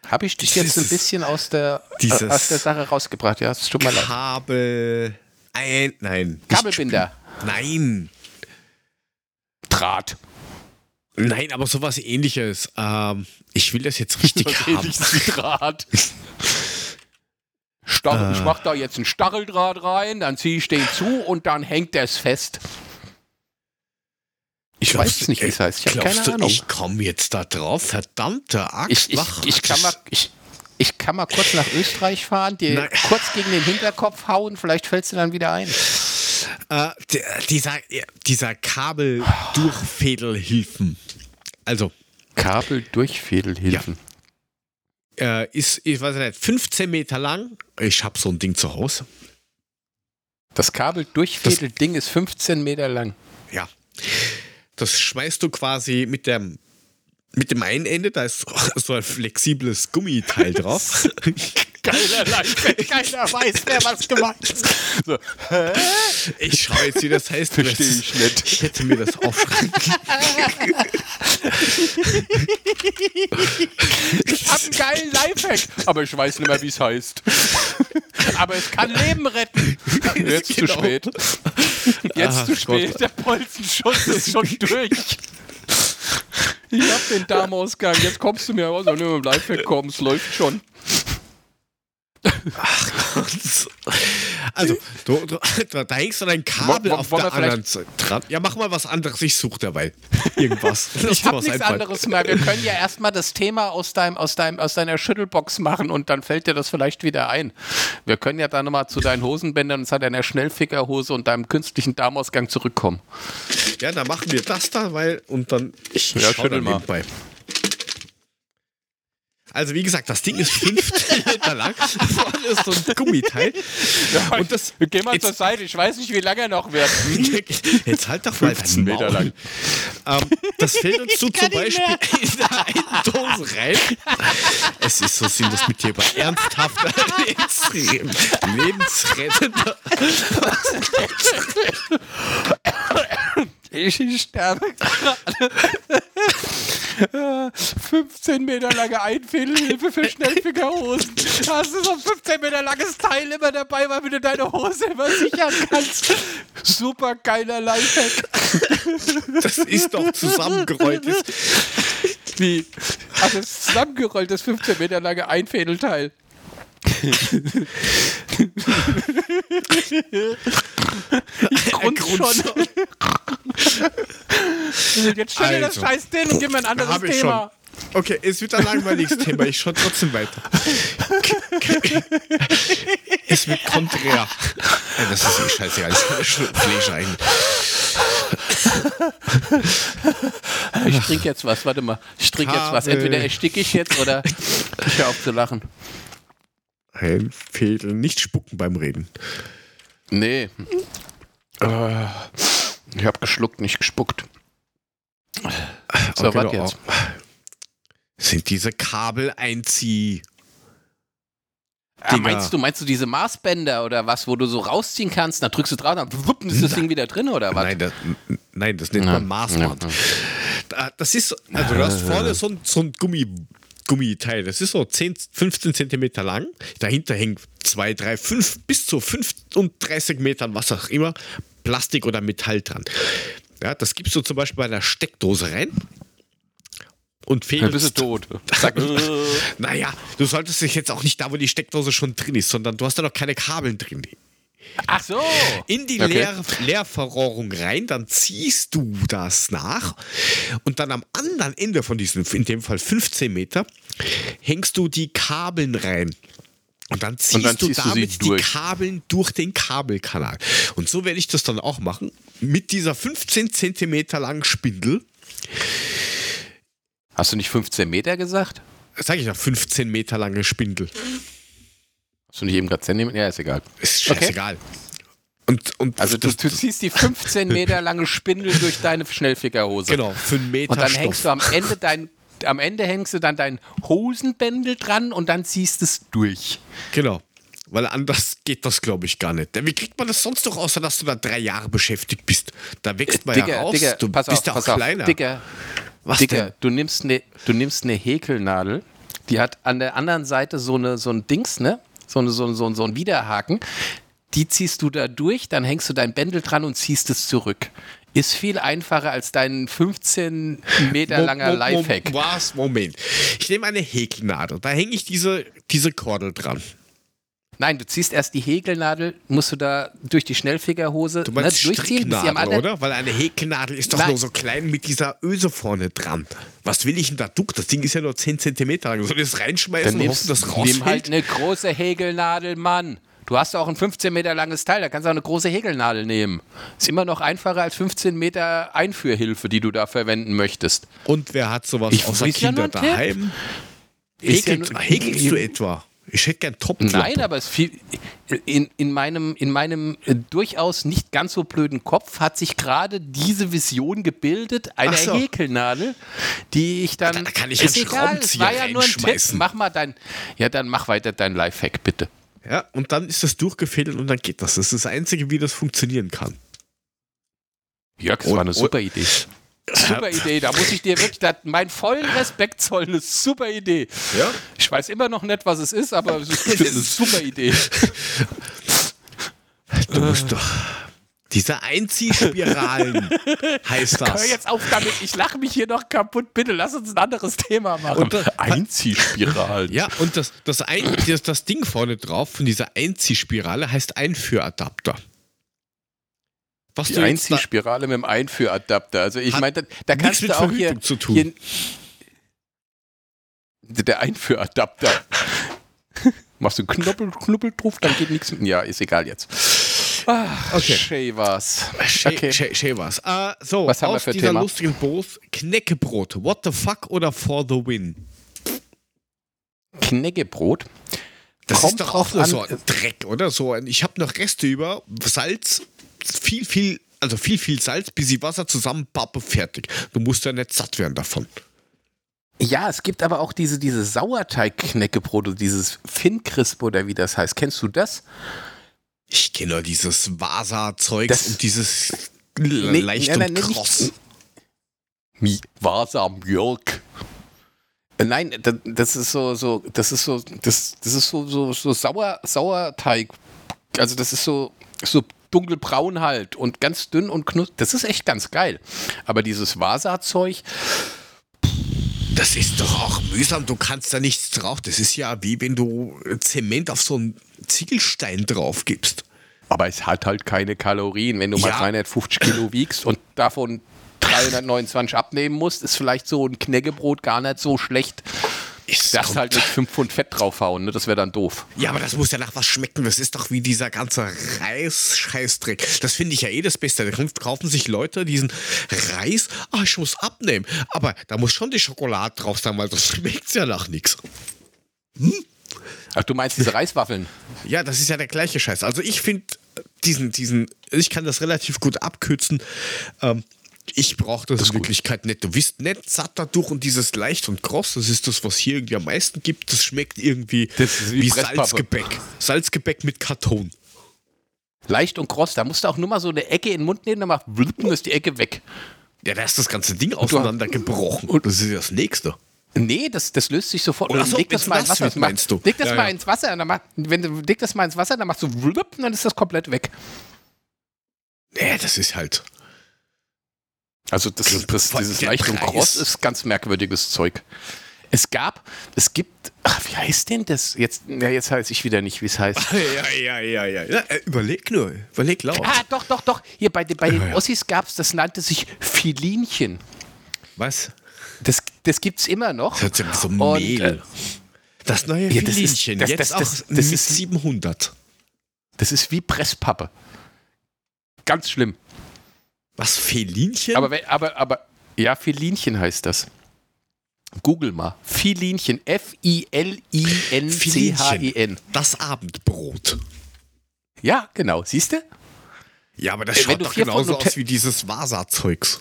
Habe ich dich Dieses- jetzt ein bisschen aus der, dieses- äh, aus der Sache rausgebracht? Ja, es tut mir leid. Kabel. Ein, nein. nicht Kabelbinder. Nein. Draht. Nein, aber sowas ähnliches. Ähm, ich will das jetzt richtig Was haben. ähnliches Draht. Stachel, Ich mach da jetzt einen Stacheldraht rein, dann ziehe ich den zu und dann hängt es fest. Ich Glaubst weiß es nicht, wie es heißt. Ich habe keine du, Ahnung. Ich komme jetzt da drauf. Verdammte Axt. Ich, ich, ich, kann mal, ich, ich kann mal kurz nach Österreich fahren, dir Nein. kurz gegen den Hinterkopf hauen, vielleicht fällst du dann wieder ein. Äh, dieser, dieser Kabeldurchfädelhilfen. Also, Kabeldurchfädelhilfen. äh, ist, ich weiß nicht, 15 Meter lang. Ich habe so ein Ding zu Hause. Das Kabeldurchfädelding ist 15 Meter lang. Ja. Das schmeißt du quasi mit dem, mit dem einen Ende, da ist so ein flexibles Gummiteil drauf. Geiler Lifehack, keiner weiß, wer was gemeint ist. So, Ich schaue jetzt, wie das heißt. Versteh Das- ich nicht. Ich hätte mir das aufschreiben ich hab einen geilen Lifehack, aber ich weiß nicht mehr, wie es heißt. aber es kann Leben retten. Jetzt zu Genau. spät. Jetzt Ach zu spät. Gott. Der Bolzenschuss ist schon durch. Ich hab den Darmausgang, jetzt kommst du mir raus, wenn du mit dem Lifehack kommst, läuft schon. Also, du, du, da, hängst du dein Kabel wo- auf der anderen Seite dran. Ja, mach mal was anderes. Ich suche dabei irgendwas. Ich habe nichts einfallen. anderes mehr. Wir können ja erstmal das Thema aus, deinem, aus, deinem, aus deiner Schüttelbox machen und dann fällt dir das vielleicht wieder ein. Wir können ja dann nochmal zu deinen Hosenbändern und zu deiner Schnellfickerhose und deinem künstlichen Darmausgang zurückkommen. Ja, dann machen wir das da, weil und dann ich Ja, schau schüttel dann mal. nebenbei. Also wie gesagt, das Ding ist fünf Meter lang. Vorne ist so ein Gummiteil. Und das Geh mal jetzt, zur Seite, ich weiß nicht, wie lange er noch wird. jetzt halt doch mal 15 dein Meter lang. Ähm, das fällt uns so zum Beispiel in der einen Dose rein. Es ist so sinnlos mit dir aber ernsthafter. Lebensrettender. Ich sterbe gerade. 15 Meter lange Einfädelhilfe für Schnellfickerhosen. Hast du so ein 15 Meter langes Teil immer dabei, weil du deine Hose immer sichern kannst. Super geiler Lifehack. Das ist doch zusammengerollt. Wie? Ist zusammengerollt, das 15 Meter lange Einfädelteil. ich grund schon. Jetzt stell dir das Also, scheiß Ding und gib mir ein anderes Hab ich Thema. Okay, ist wieder ein langweiliges Thema. Ich schaue trotzdem weiter. es wird konträr. Das ist eh scheißegal. Ich Fleisch ein. Ich trinke jetzt was, warte mal. Ich trinke jetzt was. Entweder ersticke ich jetzt oder ich höre auf zu lachen. Ein Fädel. Nicht spucken beim Reden. Nee. Äh, Ich habe geschluckt, nicht gespuckt. So, Okay, warte jetzt. Sind diese Kabel einzieh? Ah, Dinger. meinst du, meinst du diese Maßbänder oder was, wo du so rausziehen kannst, dann drückst du drauf, dann wupp, ist das Ding wieder drin oder was? Nein, das, nein, das nennt Ja. man Maßband. Ja. Da- Das ist, so- also du hast vorne so ein, so ein Gummi, Gummiteil, das ist so 10, 15 Zentimeter lang. Dahinter hängt 2, 3, 5 bis zu 35 Metern, was auch immer, Plastik oder Metall dran. Ja, das gibst du zum Beispiel bei einer Steckdose rein. Und Dann bist du tot. Naja, du solltest dich jetzt auch nicht da, wo die Steckdose schon drin ist, sondern du hast da noch keine Kabel drin. Ach so. in die Okay. Leer Leerverrohrung rein, dann ziehst du das nach und dann am anderen Ende von diesem, in dem Fall 15 Meter, hängst du die Kabeln rein. Und dann ziehst, dann du ziehst du damit die durch. Kabeln durch den Kabelkanal. Und so werde ich das dann auch machen. Mit dieser 15 Zentimeter langen Spindel, Hast du nicht 15 Meter gesagt? sage ich noch, 15 Meter lange Spindel. Hast du nicht eben gerade Zentimeter? Ja, ist egal. Ist Okay. scheißegal. Und, und Also du, du ziehst die 15 Meter lange Spindel durch deine Schnellfickerhose. genau, für einen Meter Und dann Stoff. hängst du am Ende am Ende hängst du dann dein Hosenbändel dran und dann ziehst es durch. Genau. Weil anders geht das, glaube ich, gar nicht. Denn wie kriegt man das sonst noch, außer dass du da drei Jahre beschäftigt bist? Da wächst man ja Digga, raus. Digga, du bist auf, ja auch auf. kleiner. Digga, Was Digga, denn? du nimmst eine du nimmst eine Häkelnadel, die hat an der anderen Seite so eine so ein Dings, ne? So eine, so, ein- so, so ein Widerhaken. Die ziehst du da durch, dann hängst du dein Bändel dran und ziehst es zurück. Ist viel einfacher als dein 15 Meter langer mo- Lifehack. Was? Moment. Ich nehme eine Häkelnadel. Da hänge ich diese, diese Kordel dran. Nein, du ziehst erst die Häkelnadel, musst du da durch die Schnellfickerhose Du meinst ne, durchziehen, bis am oder? Weil eine Häkelnadel ist doch Nein. nur so klein mit dieser Öse vorne dran. Was will ich denn da duck? Das Ding ist ja nur 10 Zentimeter lang. Soll ich das reinschmeißen Dann und hoffen, nimm rausfällt? halt eine große Häkelnadel, Mann. Du hast auch ein 15 Meter langes Teil, da kannst du auch eine große Häkelnadel nehmen. Ist immer noch einfacher als 15 Meter Einführhilfe, die du da verwenden möchtest. Und wer hat sowas Ich außer Kinder daheim? Ist ja Häkelst, häkelst du etwa? Ich hätte gern top Nein, aber es viel, in, in meinem, in meinem äh, durchaus nicht ganz so blöden Kopf hat sich gerade diese Vision gebildet, einer so. Häkelnadel, die ich dann. Da kann ich einen egal, Schraubenzieher war ja nur ein Tipp. Mach mal dein. Ja, dann mach weiter dein Lifehack, bitte. Ja, und dann ist das durchgefädelt und dann geht das. Das ist das Einzige, wie das funktionieren kann. Jörg, das Und- war eine und- super Idee. Super Idee, da muss ich dir wirklich da, meinen vollen Respekt zollen. Eine super Idee. Ja? Ich weiß immer noch nicht, was es ist, aber es ist eine super Idee. Du musst doch Diese Einziehspiralen heißt das. Hör jetzt auf damit, ich lache mich hier noch kaputt. Bitte lass uns ein anderes Thema machen. Und das- Einziehspiralen. Ja, und das, das, ein, das, das Ding vorne drauf von dieser Einziehspirale heißt Einführadapter. Was Die Einziehspirale mit dem Einführadapter. Also ich meine, da, da kannst mit du auch hier, zu tun. hier der Einführadapter. Machst du einen Knubbel, Knubbel drauf, dann geht nichts. Ja, ist egal jetzt. Ah, Okay. Shay, Okay. Shay was. Äh, so, Was haben wir auf für dieser Thema? lustigen Boß Knäckebrot. What the fuck oder for the win? Knäckebrot. Das Kommt ist doch auch nur so ein Dreck, oder? So ein, ich habe noch Reste über, Salz, viel, viel, also viel, viel Salz, bis ich Wasser zusammen, Pappe, fertig. Du musst ja nicht satt werden davon. Ja, es gibt aber auch diese, diese Sauerteig-Knäckebrote, dieses Fincrisp oder wie das heißt. Kennst du das? Ich kenne nur dieses Vasa-Zeugs Das- und dieses Nee, leicht nein, nein, und kross. Mi Vasa Mjölk. Äh, Nein, da- das ist so, so, das ist so, das, das ist so, so, so Sauer, Sauerteig. Also das ist so, so dunkelbraun halt und ganz dünn und knusprig. Das ist echt ganz geil. Aber dieses Vasa-Zeug, Das ist doch auch mühsam, du kannst da nichts drauf. Das ist ja wie wenn du Zement auf so einen Ziegelstein drauf gibst. aber es hat halt keine Kalorien. Wenn du mal Ja. 350 Kilo wiegst und davon 329 abnehmen musst, ist vielleicht so ein Knäckebrot gar nicht so schlecht. Ist Das halt nicht 5 Pfund Fett draufhauen, ne? das wäre dann doof. Ja, aber das muss ja nach was schmecken. Das ist doch wie dieser ganze Reis-Scheißdreck. Das finde ich ja eh das Beste. Da kaufen sich Leute diesen Reis. Ah, ich muss abnehmen. Aber da muss schon die Schokolade drauf sein, weil das schmeckt ja nach nichts. Ach, du meinst diese Reiswaffeln? Ja, das ist ja der gleiche Scheiß. Also ich finde diesen, diesen, ich kann das relativ gut abkürzen. Ähm, ich brauche das, ist in gut. Wirklichkeit nicht. Du bist nicht satt dadurch und dieses leicht und kross, das ist das, was hier irgendwie am meisten gibt. Das schmeckt irgendwie Das wie wie. Salzgebäck. Salzgebäck mit Karton. Leicht und kross, da musst du auch nur mal so eine Ecke in den Mund nehmen, dann macht dann ist die Ecke weg. Ja, da ist das ganze Ding auseinandergebrochen. Und das ist ja das Nächste. Nee, das, das löst sich sofort. Oder so, leg das mal ins was Wasser. meinst du? Leg das Ja, mal ja. ins Wasser, und dann mach, wenn du leg das mal ins Wasser, dann machst du und dann ist das komplett weg. Nee, das ist halt. Also das, das, Voll dieses der leicht und Preis. kross ist ganz merkwürdiges Zeug. Es gab, es gibt, ach, wie heißt denn das? Jetzt, ja, jetzt weiß ich wieder nicht, wie es heißt. Ja, ja, ja, ja. ja äh, überleg nur. Überleg laut. Ah, doch, doch, doch. Hier bei, den- bei den ja. Ossis gab es, das nannte sich Filinchen. Was? Das, das gibt es immer noch. Das hat ja so Und, Mehl. äh, das neue Ja, das ist- Filinchen. das- Jetzt das- auch das- das mit ist- 700. Das ist wie Presspappe. Ganz schlimm. Was, Felinchen? Aber, aber, aber, ja, Filinchen heißt das. Google mal. Filinchen. F-I-L-I-N-C-H-E-N. Das Abendbrot. Ja, genau. Siehst du? Ja, aber das Äh, wenn schaut doch genauso aus wie dieses Vasa-Zeugs.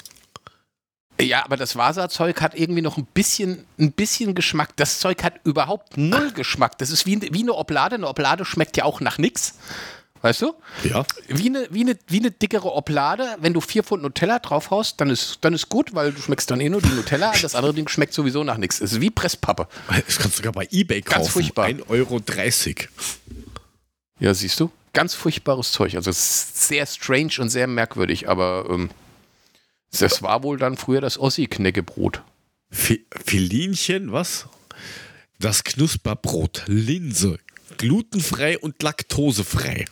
Ja, aber das Vasa-Zeug hat irgendwie noch ein bisschen, ein bisschen Geschmack. Das Zeug hat überhaupt null Geschmack. Das ist wie, wie eine Oblade. Eine Oblade schmeckt ja auch nach nichts. Weißt du? Ja. Wie eine, wie, eine, wie eine dickere Oblade. Wenn du vier Pfund Nutella draufhaust, dann ist, dann ist gut, weil du schmeckst dann eh nur die Nutella. Das andere Ding schmeckt sowieso nach nichts. Es ist wie Presspappe. Das kannst du sogar bei Ebay kaufen. Ganz furchtbar. 1,30 Euro. Ja, siehst du? Ganz furchtbares Zeug. Also sehr strange und sehr merkwürdig, aber ähm, das war wohl dann früher das Ossi-Knäckebrot. Fi- Filinchen, was? Das Knusperbrot. Linse. Glutenfrei und laktosefrei.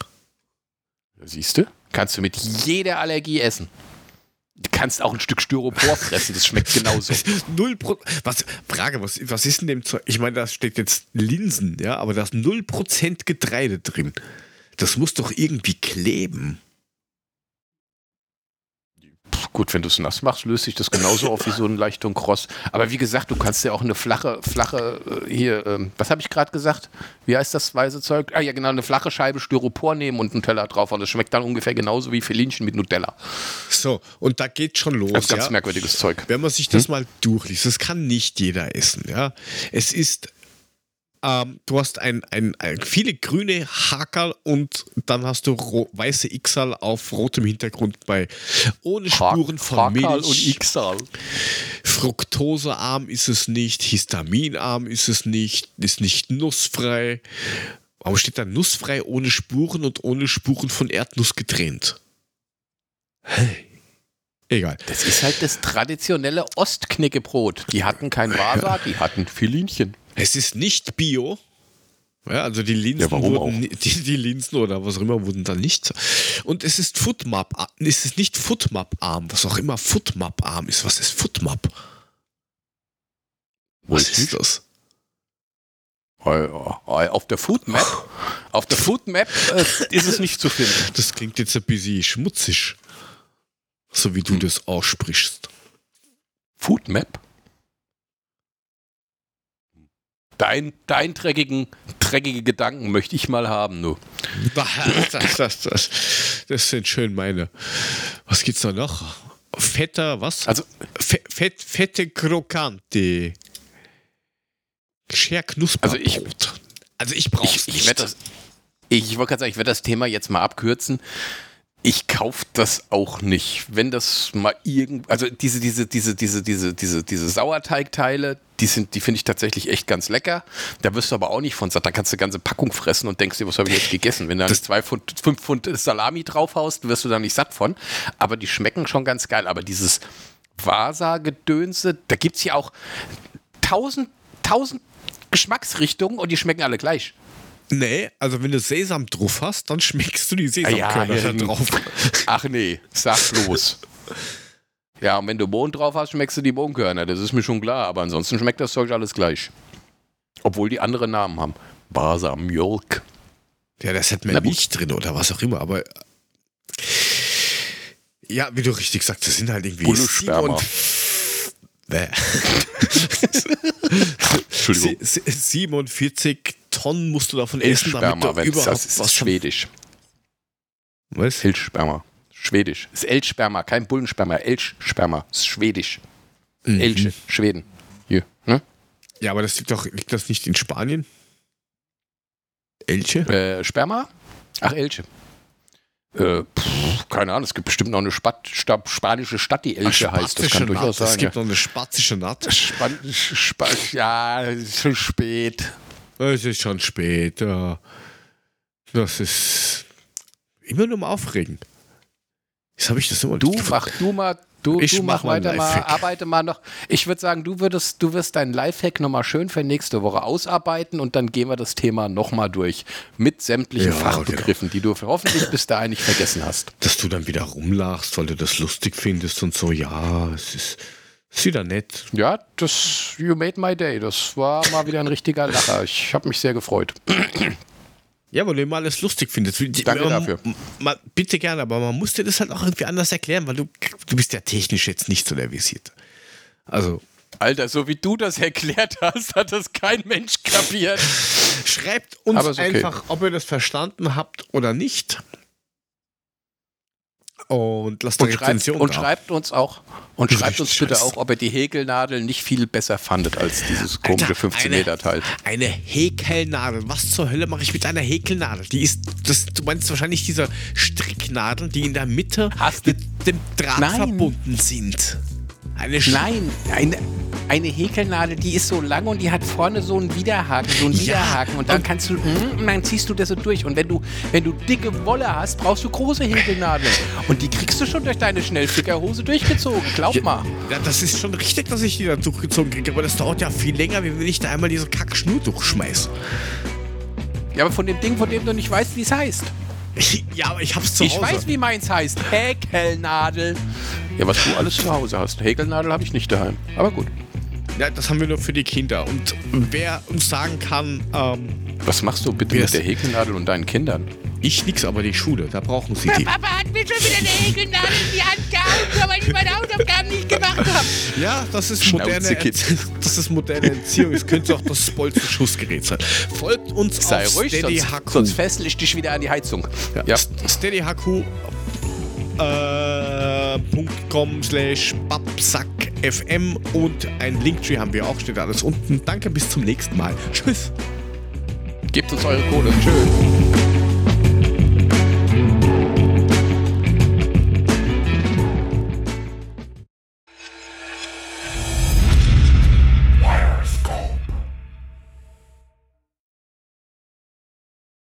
Siehst du? Kannst du mit jeder Allergie essen. Du kannst auch ein Stück Styropor fressen, das schmeckt genauso. Null Pro was, Frage, was, was ist in dem Zeug? Ich meine, da steht jetzt Linsen, ja, aber da ist 0% Getreide drin. Das muss doch irgendwie kleben. Gut, wenn du es nass machst, löst sich das genauso auf wie so ein leicht und kross. Aber wie gesagt, du kannst ja auch eine flache, flache, äh, hier, ähm, was habe ich gerade gesagt? Wie heißt das weiße Zeug? Ah ja, genau, eine flache Scheibe Styropor nehmen und einen Teller drauf. Und das schmeckt dann ungefähr genauso wie Filinchen mit Nutella. So, und da geht schon los. Ganz, ganz ja? merkwürdiges Zeug. Wenn man sich das mal durchliest, das kann nicht jeder essen. Ja? Es ist, ähm, du hast ein, ein, ein, viele grüne Hakerl und dann hast du weiße Xal auf rotem Hintergrund bei ohne Spuren von Hakerl Milch. und Ixal. Fructosearm ist es nicht, histaminarm ist es nicht, ist nicht nussfrei. Warum steht da nussfrei ohne Spuren und ohne Spuren von Erdnuss getrennt? Egal. Das ist halt das traditionelle Ostknickebrot. Die hatten kein Vasa, die hatten Filinchen. Es ist nicht Bio. Ja, also die Linsen Ja, wurden, die, die Linsen oder was auch immer wurden dann nicht. Und es ist Footmap, es ist nicht Footmap-arm, was auch immer Footmap-arm ist. Was ist Footmap? Was Weiß ist das? Auf der Foodmap, auf der Foodmap äh, ist es nicht zu finden. Das klingt jetzt ein bisschen schmutzig. So wie du das aussprichst. Foodmap? Dein, dein dreckigen, dreckige Gedanken möchte ich mal haben, du. Das, das, das, das sind schön meine. Was gibt's da noch? Fetter, was? Also, Fe fett, fette Krokante. Scher Also ich-. Also ich brauch's ich, ich das, ich wollte gerade sagen, ich werde das Thema jetzt mal abkürzen. Ich kaufe das auch nicht. Wenn das mal irgend, also diese, diese, diese, diese, diese, diese, diese Sauerteigteile, die sind, die finde ich tatsächlich echt ganz lecker. Da wirst du aber auch nicht von satt. Da kannst du eine ganze Packung fressen und denkst dir, was habe ich jetzt gegessen? Wenn du dann zwei Pfund, fünf Pfund Salami draufhaust, wirst du da nicht satt von. Aber die schmecken schon ganz geil. Aber dieses Vasa-Gedönse, da gibt es ja auch tausend, tausend Geschmacksrichtungen und die schmecken alle gleich. Nee, also wenn du Sesam drauf hast, dann schmeckst du die Sesamkörner ja, da drauf. Ach nee, sag bloß. Ja, und wenn du Mohn drauf hast, schmeckst du die Mohnkörner, das ist mir schon klar. Aber ansonsten schmeckt das Zeug alles gleich. Obwohl die andere Namen haben. Basamjolk. Ja, das hat mehr. Milch drin oder was auch immer, aber ja, wie du richtig sagst, das sind halt irgendwie sieben- Bäh. Entschuldigung. Sie- sie- 47 Tonnen musst du davon essen, damit du überhaupt das ist was Schwedisch. Was? Elchsperma. Schwedisch. Ist Elchsperma, kein Bullensperma. Elchsperma. Ist Schwedisch. Mhm. Elche, Schweden. Hier, ne? Ja, aber das liegt doch, liegt das nicht in Spanien? Elche? Äh, Sperma? Ach, Elche. Äh, pff, keine Ahnung, es gibt bestimmt noch eine Spat, Sta- spanische Stadt, die Elche heißt. Das kann durchaus Naht. Es sein. gibt Ja. noch eine spazische Naht. Span Spa ja, ist schon spät. Es ist schon spät. Ja. Das ist immer nur mal aufregen. Jetzt habe ich das immer Du mach du mal, du, Ich du mach mach weiter mal, arbeite mal noch. Ich würde sagen, du würdest, du wirst deinen Lifehack nochmal schön für nächste Woche ausarbeiten und dann gehen wir das Thema nochmal durch mit sämtlichen Ja, Fachbegriffen, die du hoffentlich bis dahin nicht vergessen hast. dass du dann wieder rumlachst, weil du das lustig findest und so. Ja, es ist, ist wieder nett. Ja, das, you made my day. Das war mal wieder ein richtiger Lacher. Ich habe mich sehr gefreut. Ja, weil du immer alles lustig findest. Danke man- dafür. Man, bitte gerne, aber man muss dir das halt auch irgendwie anders erklären, weil du, du bist ja technisch jetzt nicht so der Visierte. Also, Alter, so wie du das erklärt hast, hat das kein Mensch kapiert. schreibt uns okay. einfach, ob ihr das verstanden habt oder nicht. Und lasst Und schreibt, und schreibt uns auch und schreibt uns bitte auch, ob ihr die Häkelnadel nicht viel besser fandet als dieses komische Alter, 15 eine- Meter Teil. Eine Häkelnadel. Was zur Hölle mache ich mit einer Häkelnadel? Die ist, das, du meinst wahrscheinlich diese Stricknadeln, die in der Mitte Hast mit dem Draht Nein. verbunden sind. Eine Sch- Nein, eine, eine Häkelnadel, die ist so lang und die hat vorne so einen Widerhaken, so einen Ja, Widerhaken und dann und- kannst du, mm, und dann ziehst du das so durch und wenn du, wenn du dicke Wolle hast, brauchst du große Häkelnadeln und die kriegst du schon durch deine Schnellfickerhose durchgezogen, glaub mal. Ja, das ist schon richtig, dass ich die da durchgezogen kriege, aber das dauert ja viel länger, wie wenn ich da einmal diese Kackschnur durchschmeiß. Ja, aber von dem Ding, von dem du nicht weißt, wie es heißt. ja, aber ich hab's zu Ich Hause. weiß, wie meins heißt. Häkelnadel. Ja, was du alles zu Hause hast. Häkelnadel habe ich nicht daheim. Aber gut. ja, das haben wir nur für die Kinder. Und wer uns sagen kann, ähm, Was machst du bitte mit der Häkelnadel und deinen Kindern? Ich nix, aber die Schule, da brauchen sie die. Papa hat mir schon wieder eine Häkelnadel in die Hand gehauen, weil ich meine Hausaufgaben nicht gemacht habe. Ja, das ist moderne, das ist moderne Erziehung. Es könnte auch das spoilste Schussgerät sein. Folgt uns Sei auf ruhig, Steady sonst, HQ. sonst fessel ich dich wieder an die Heizung. Ja. Ja. Steady HQ äh, .com slash babsackfm und ein Linktree haben wir auch, steht alles unten. Danke, bis zum nächsten Mal. Tschüss. Gebt uns eure Kohle. Tschö.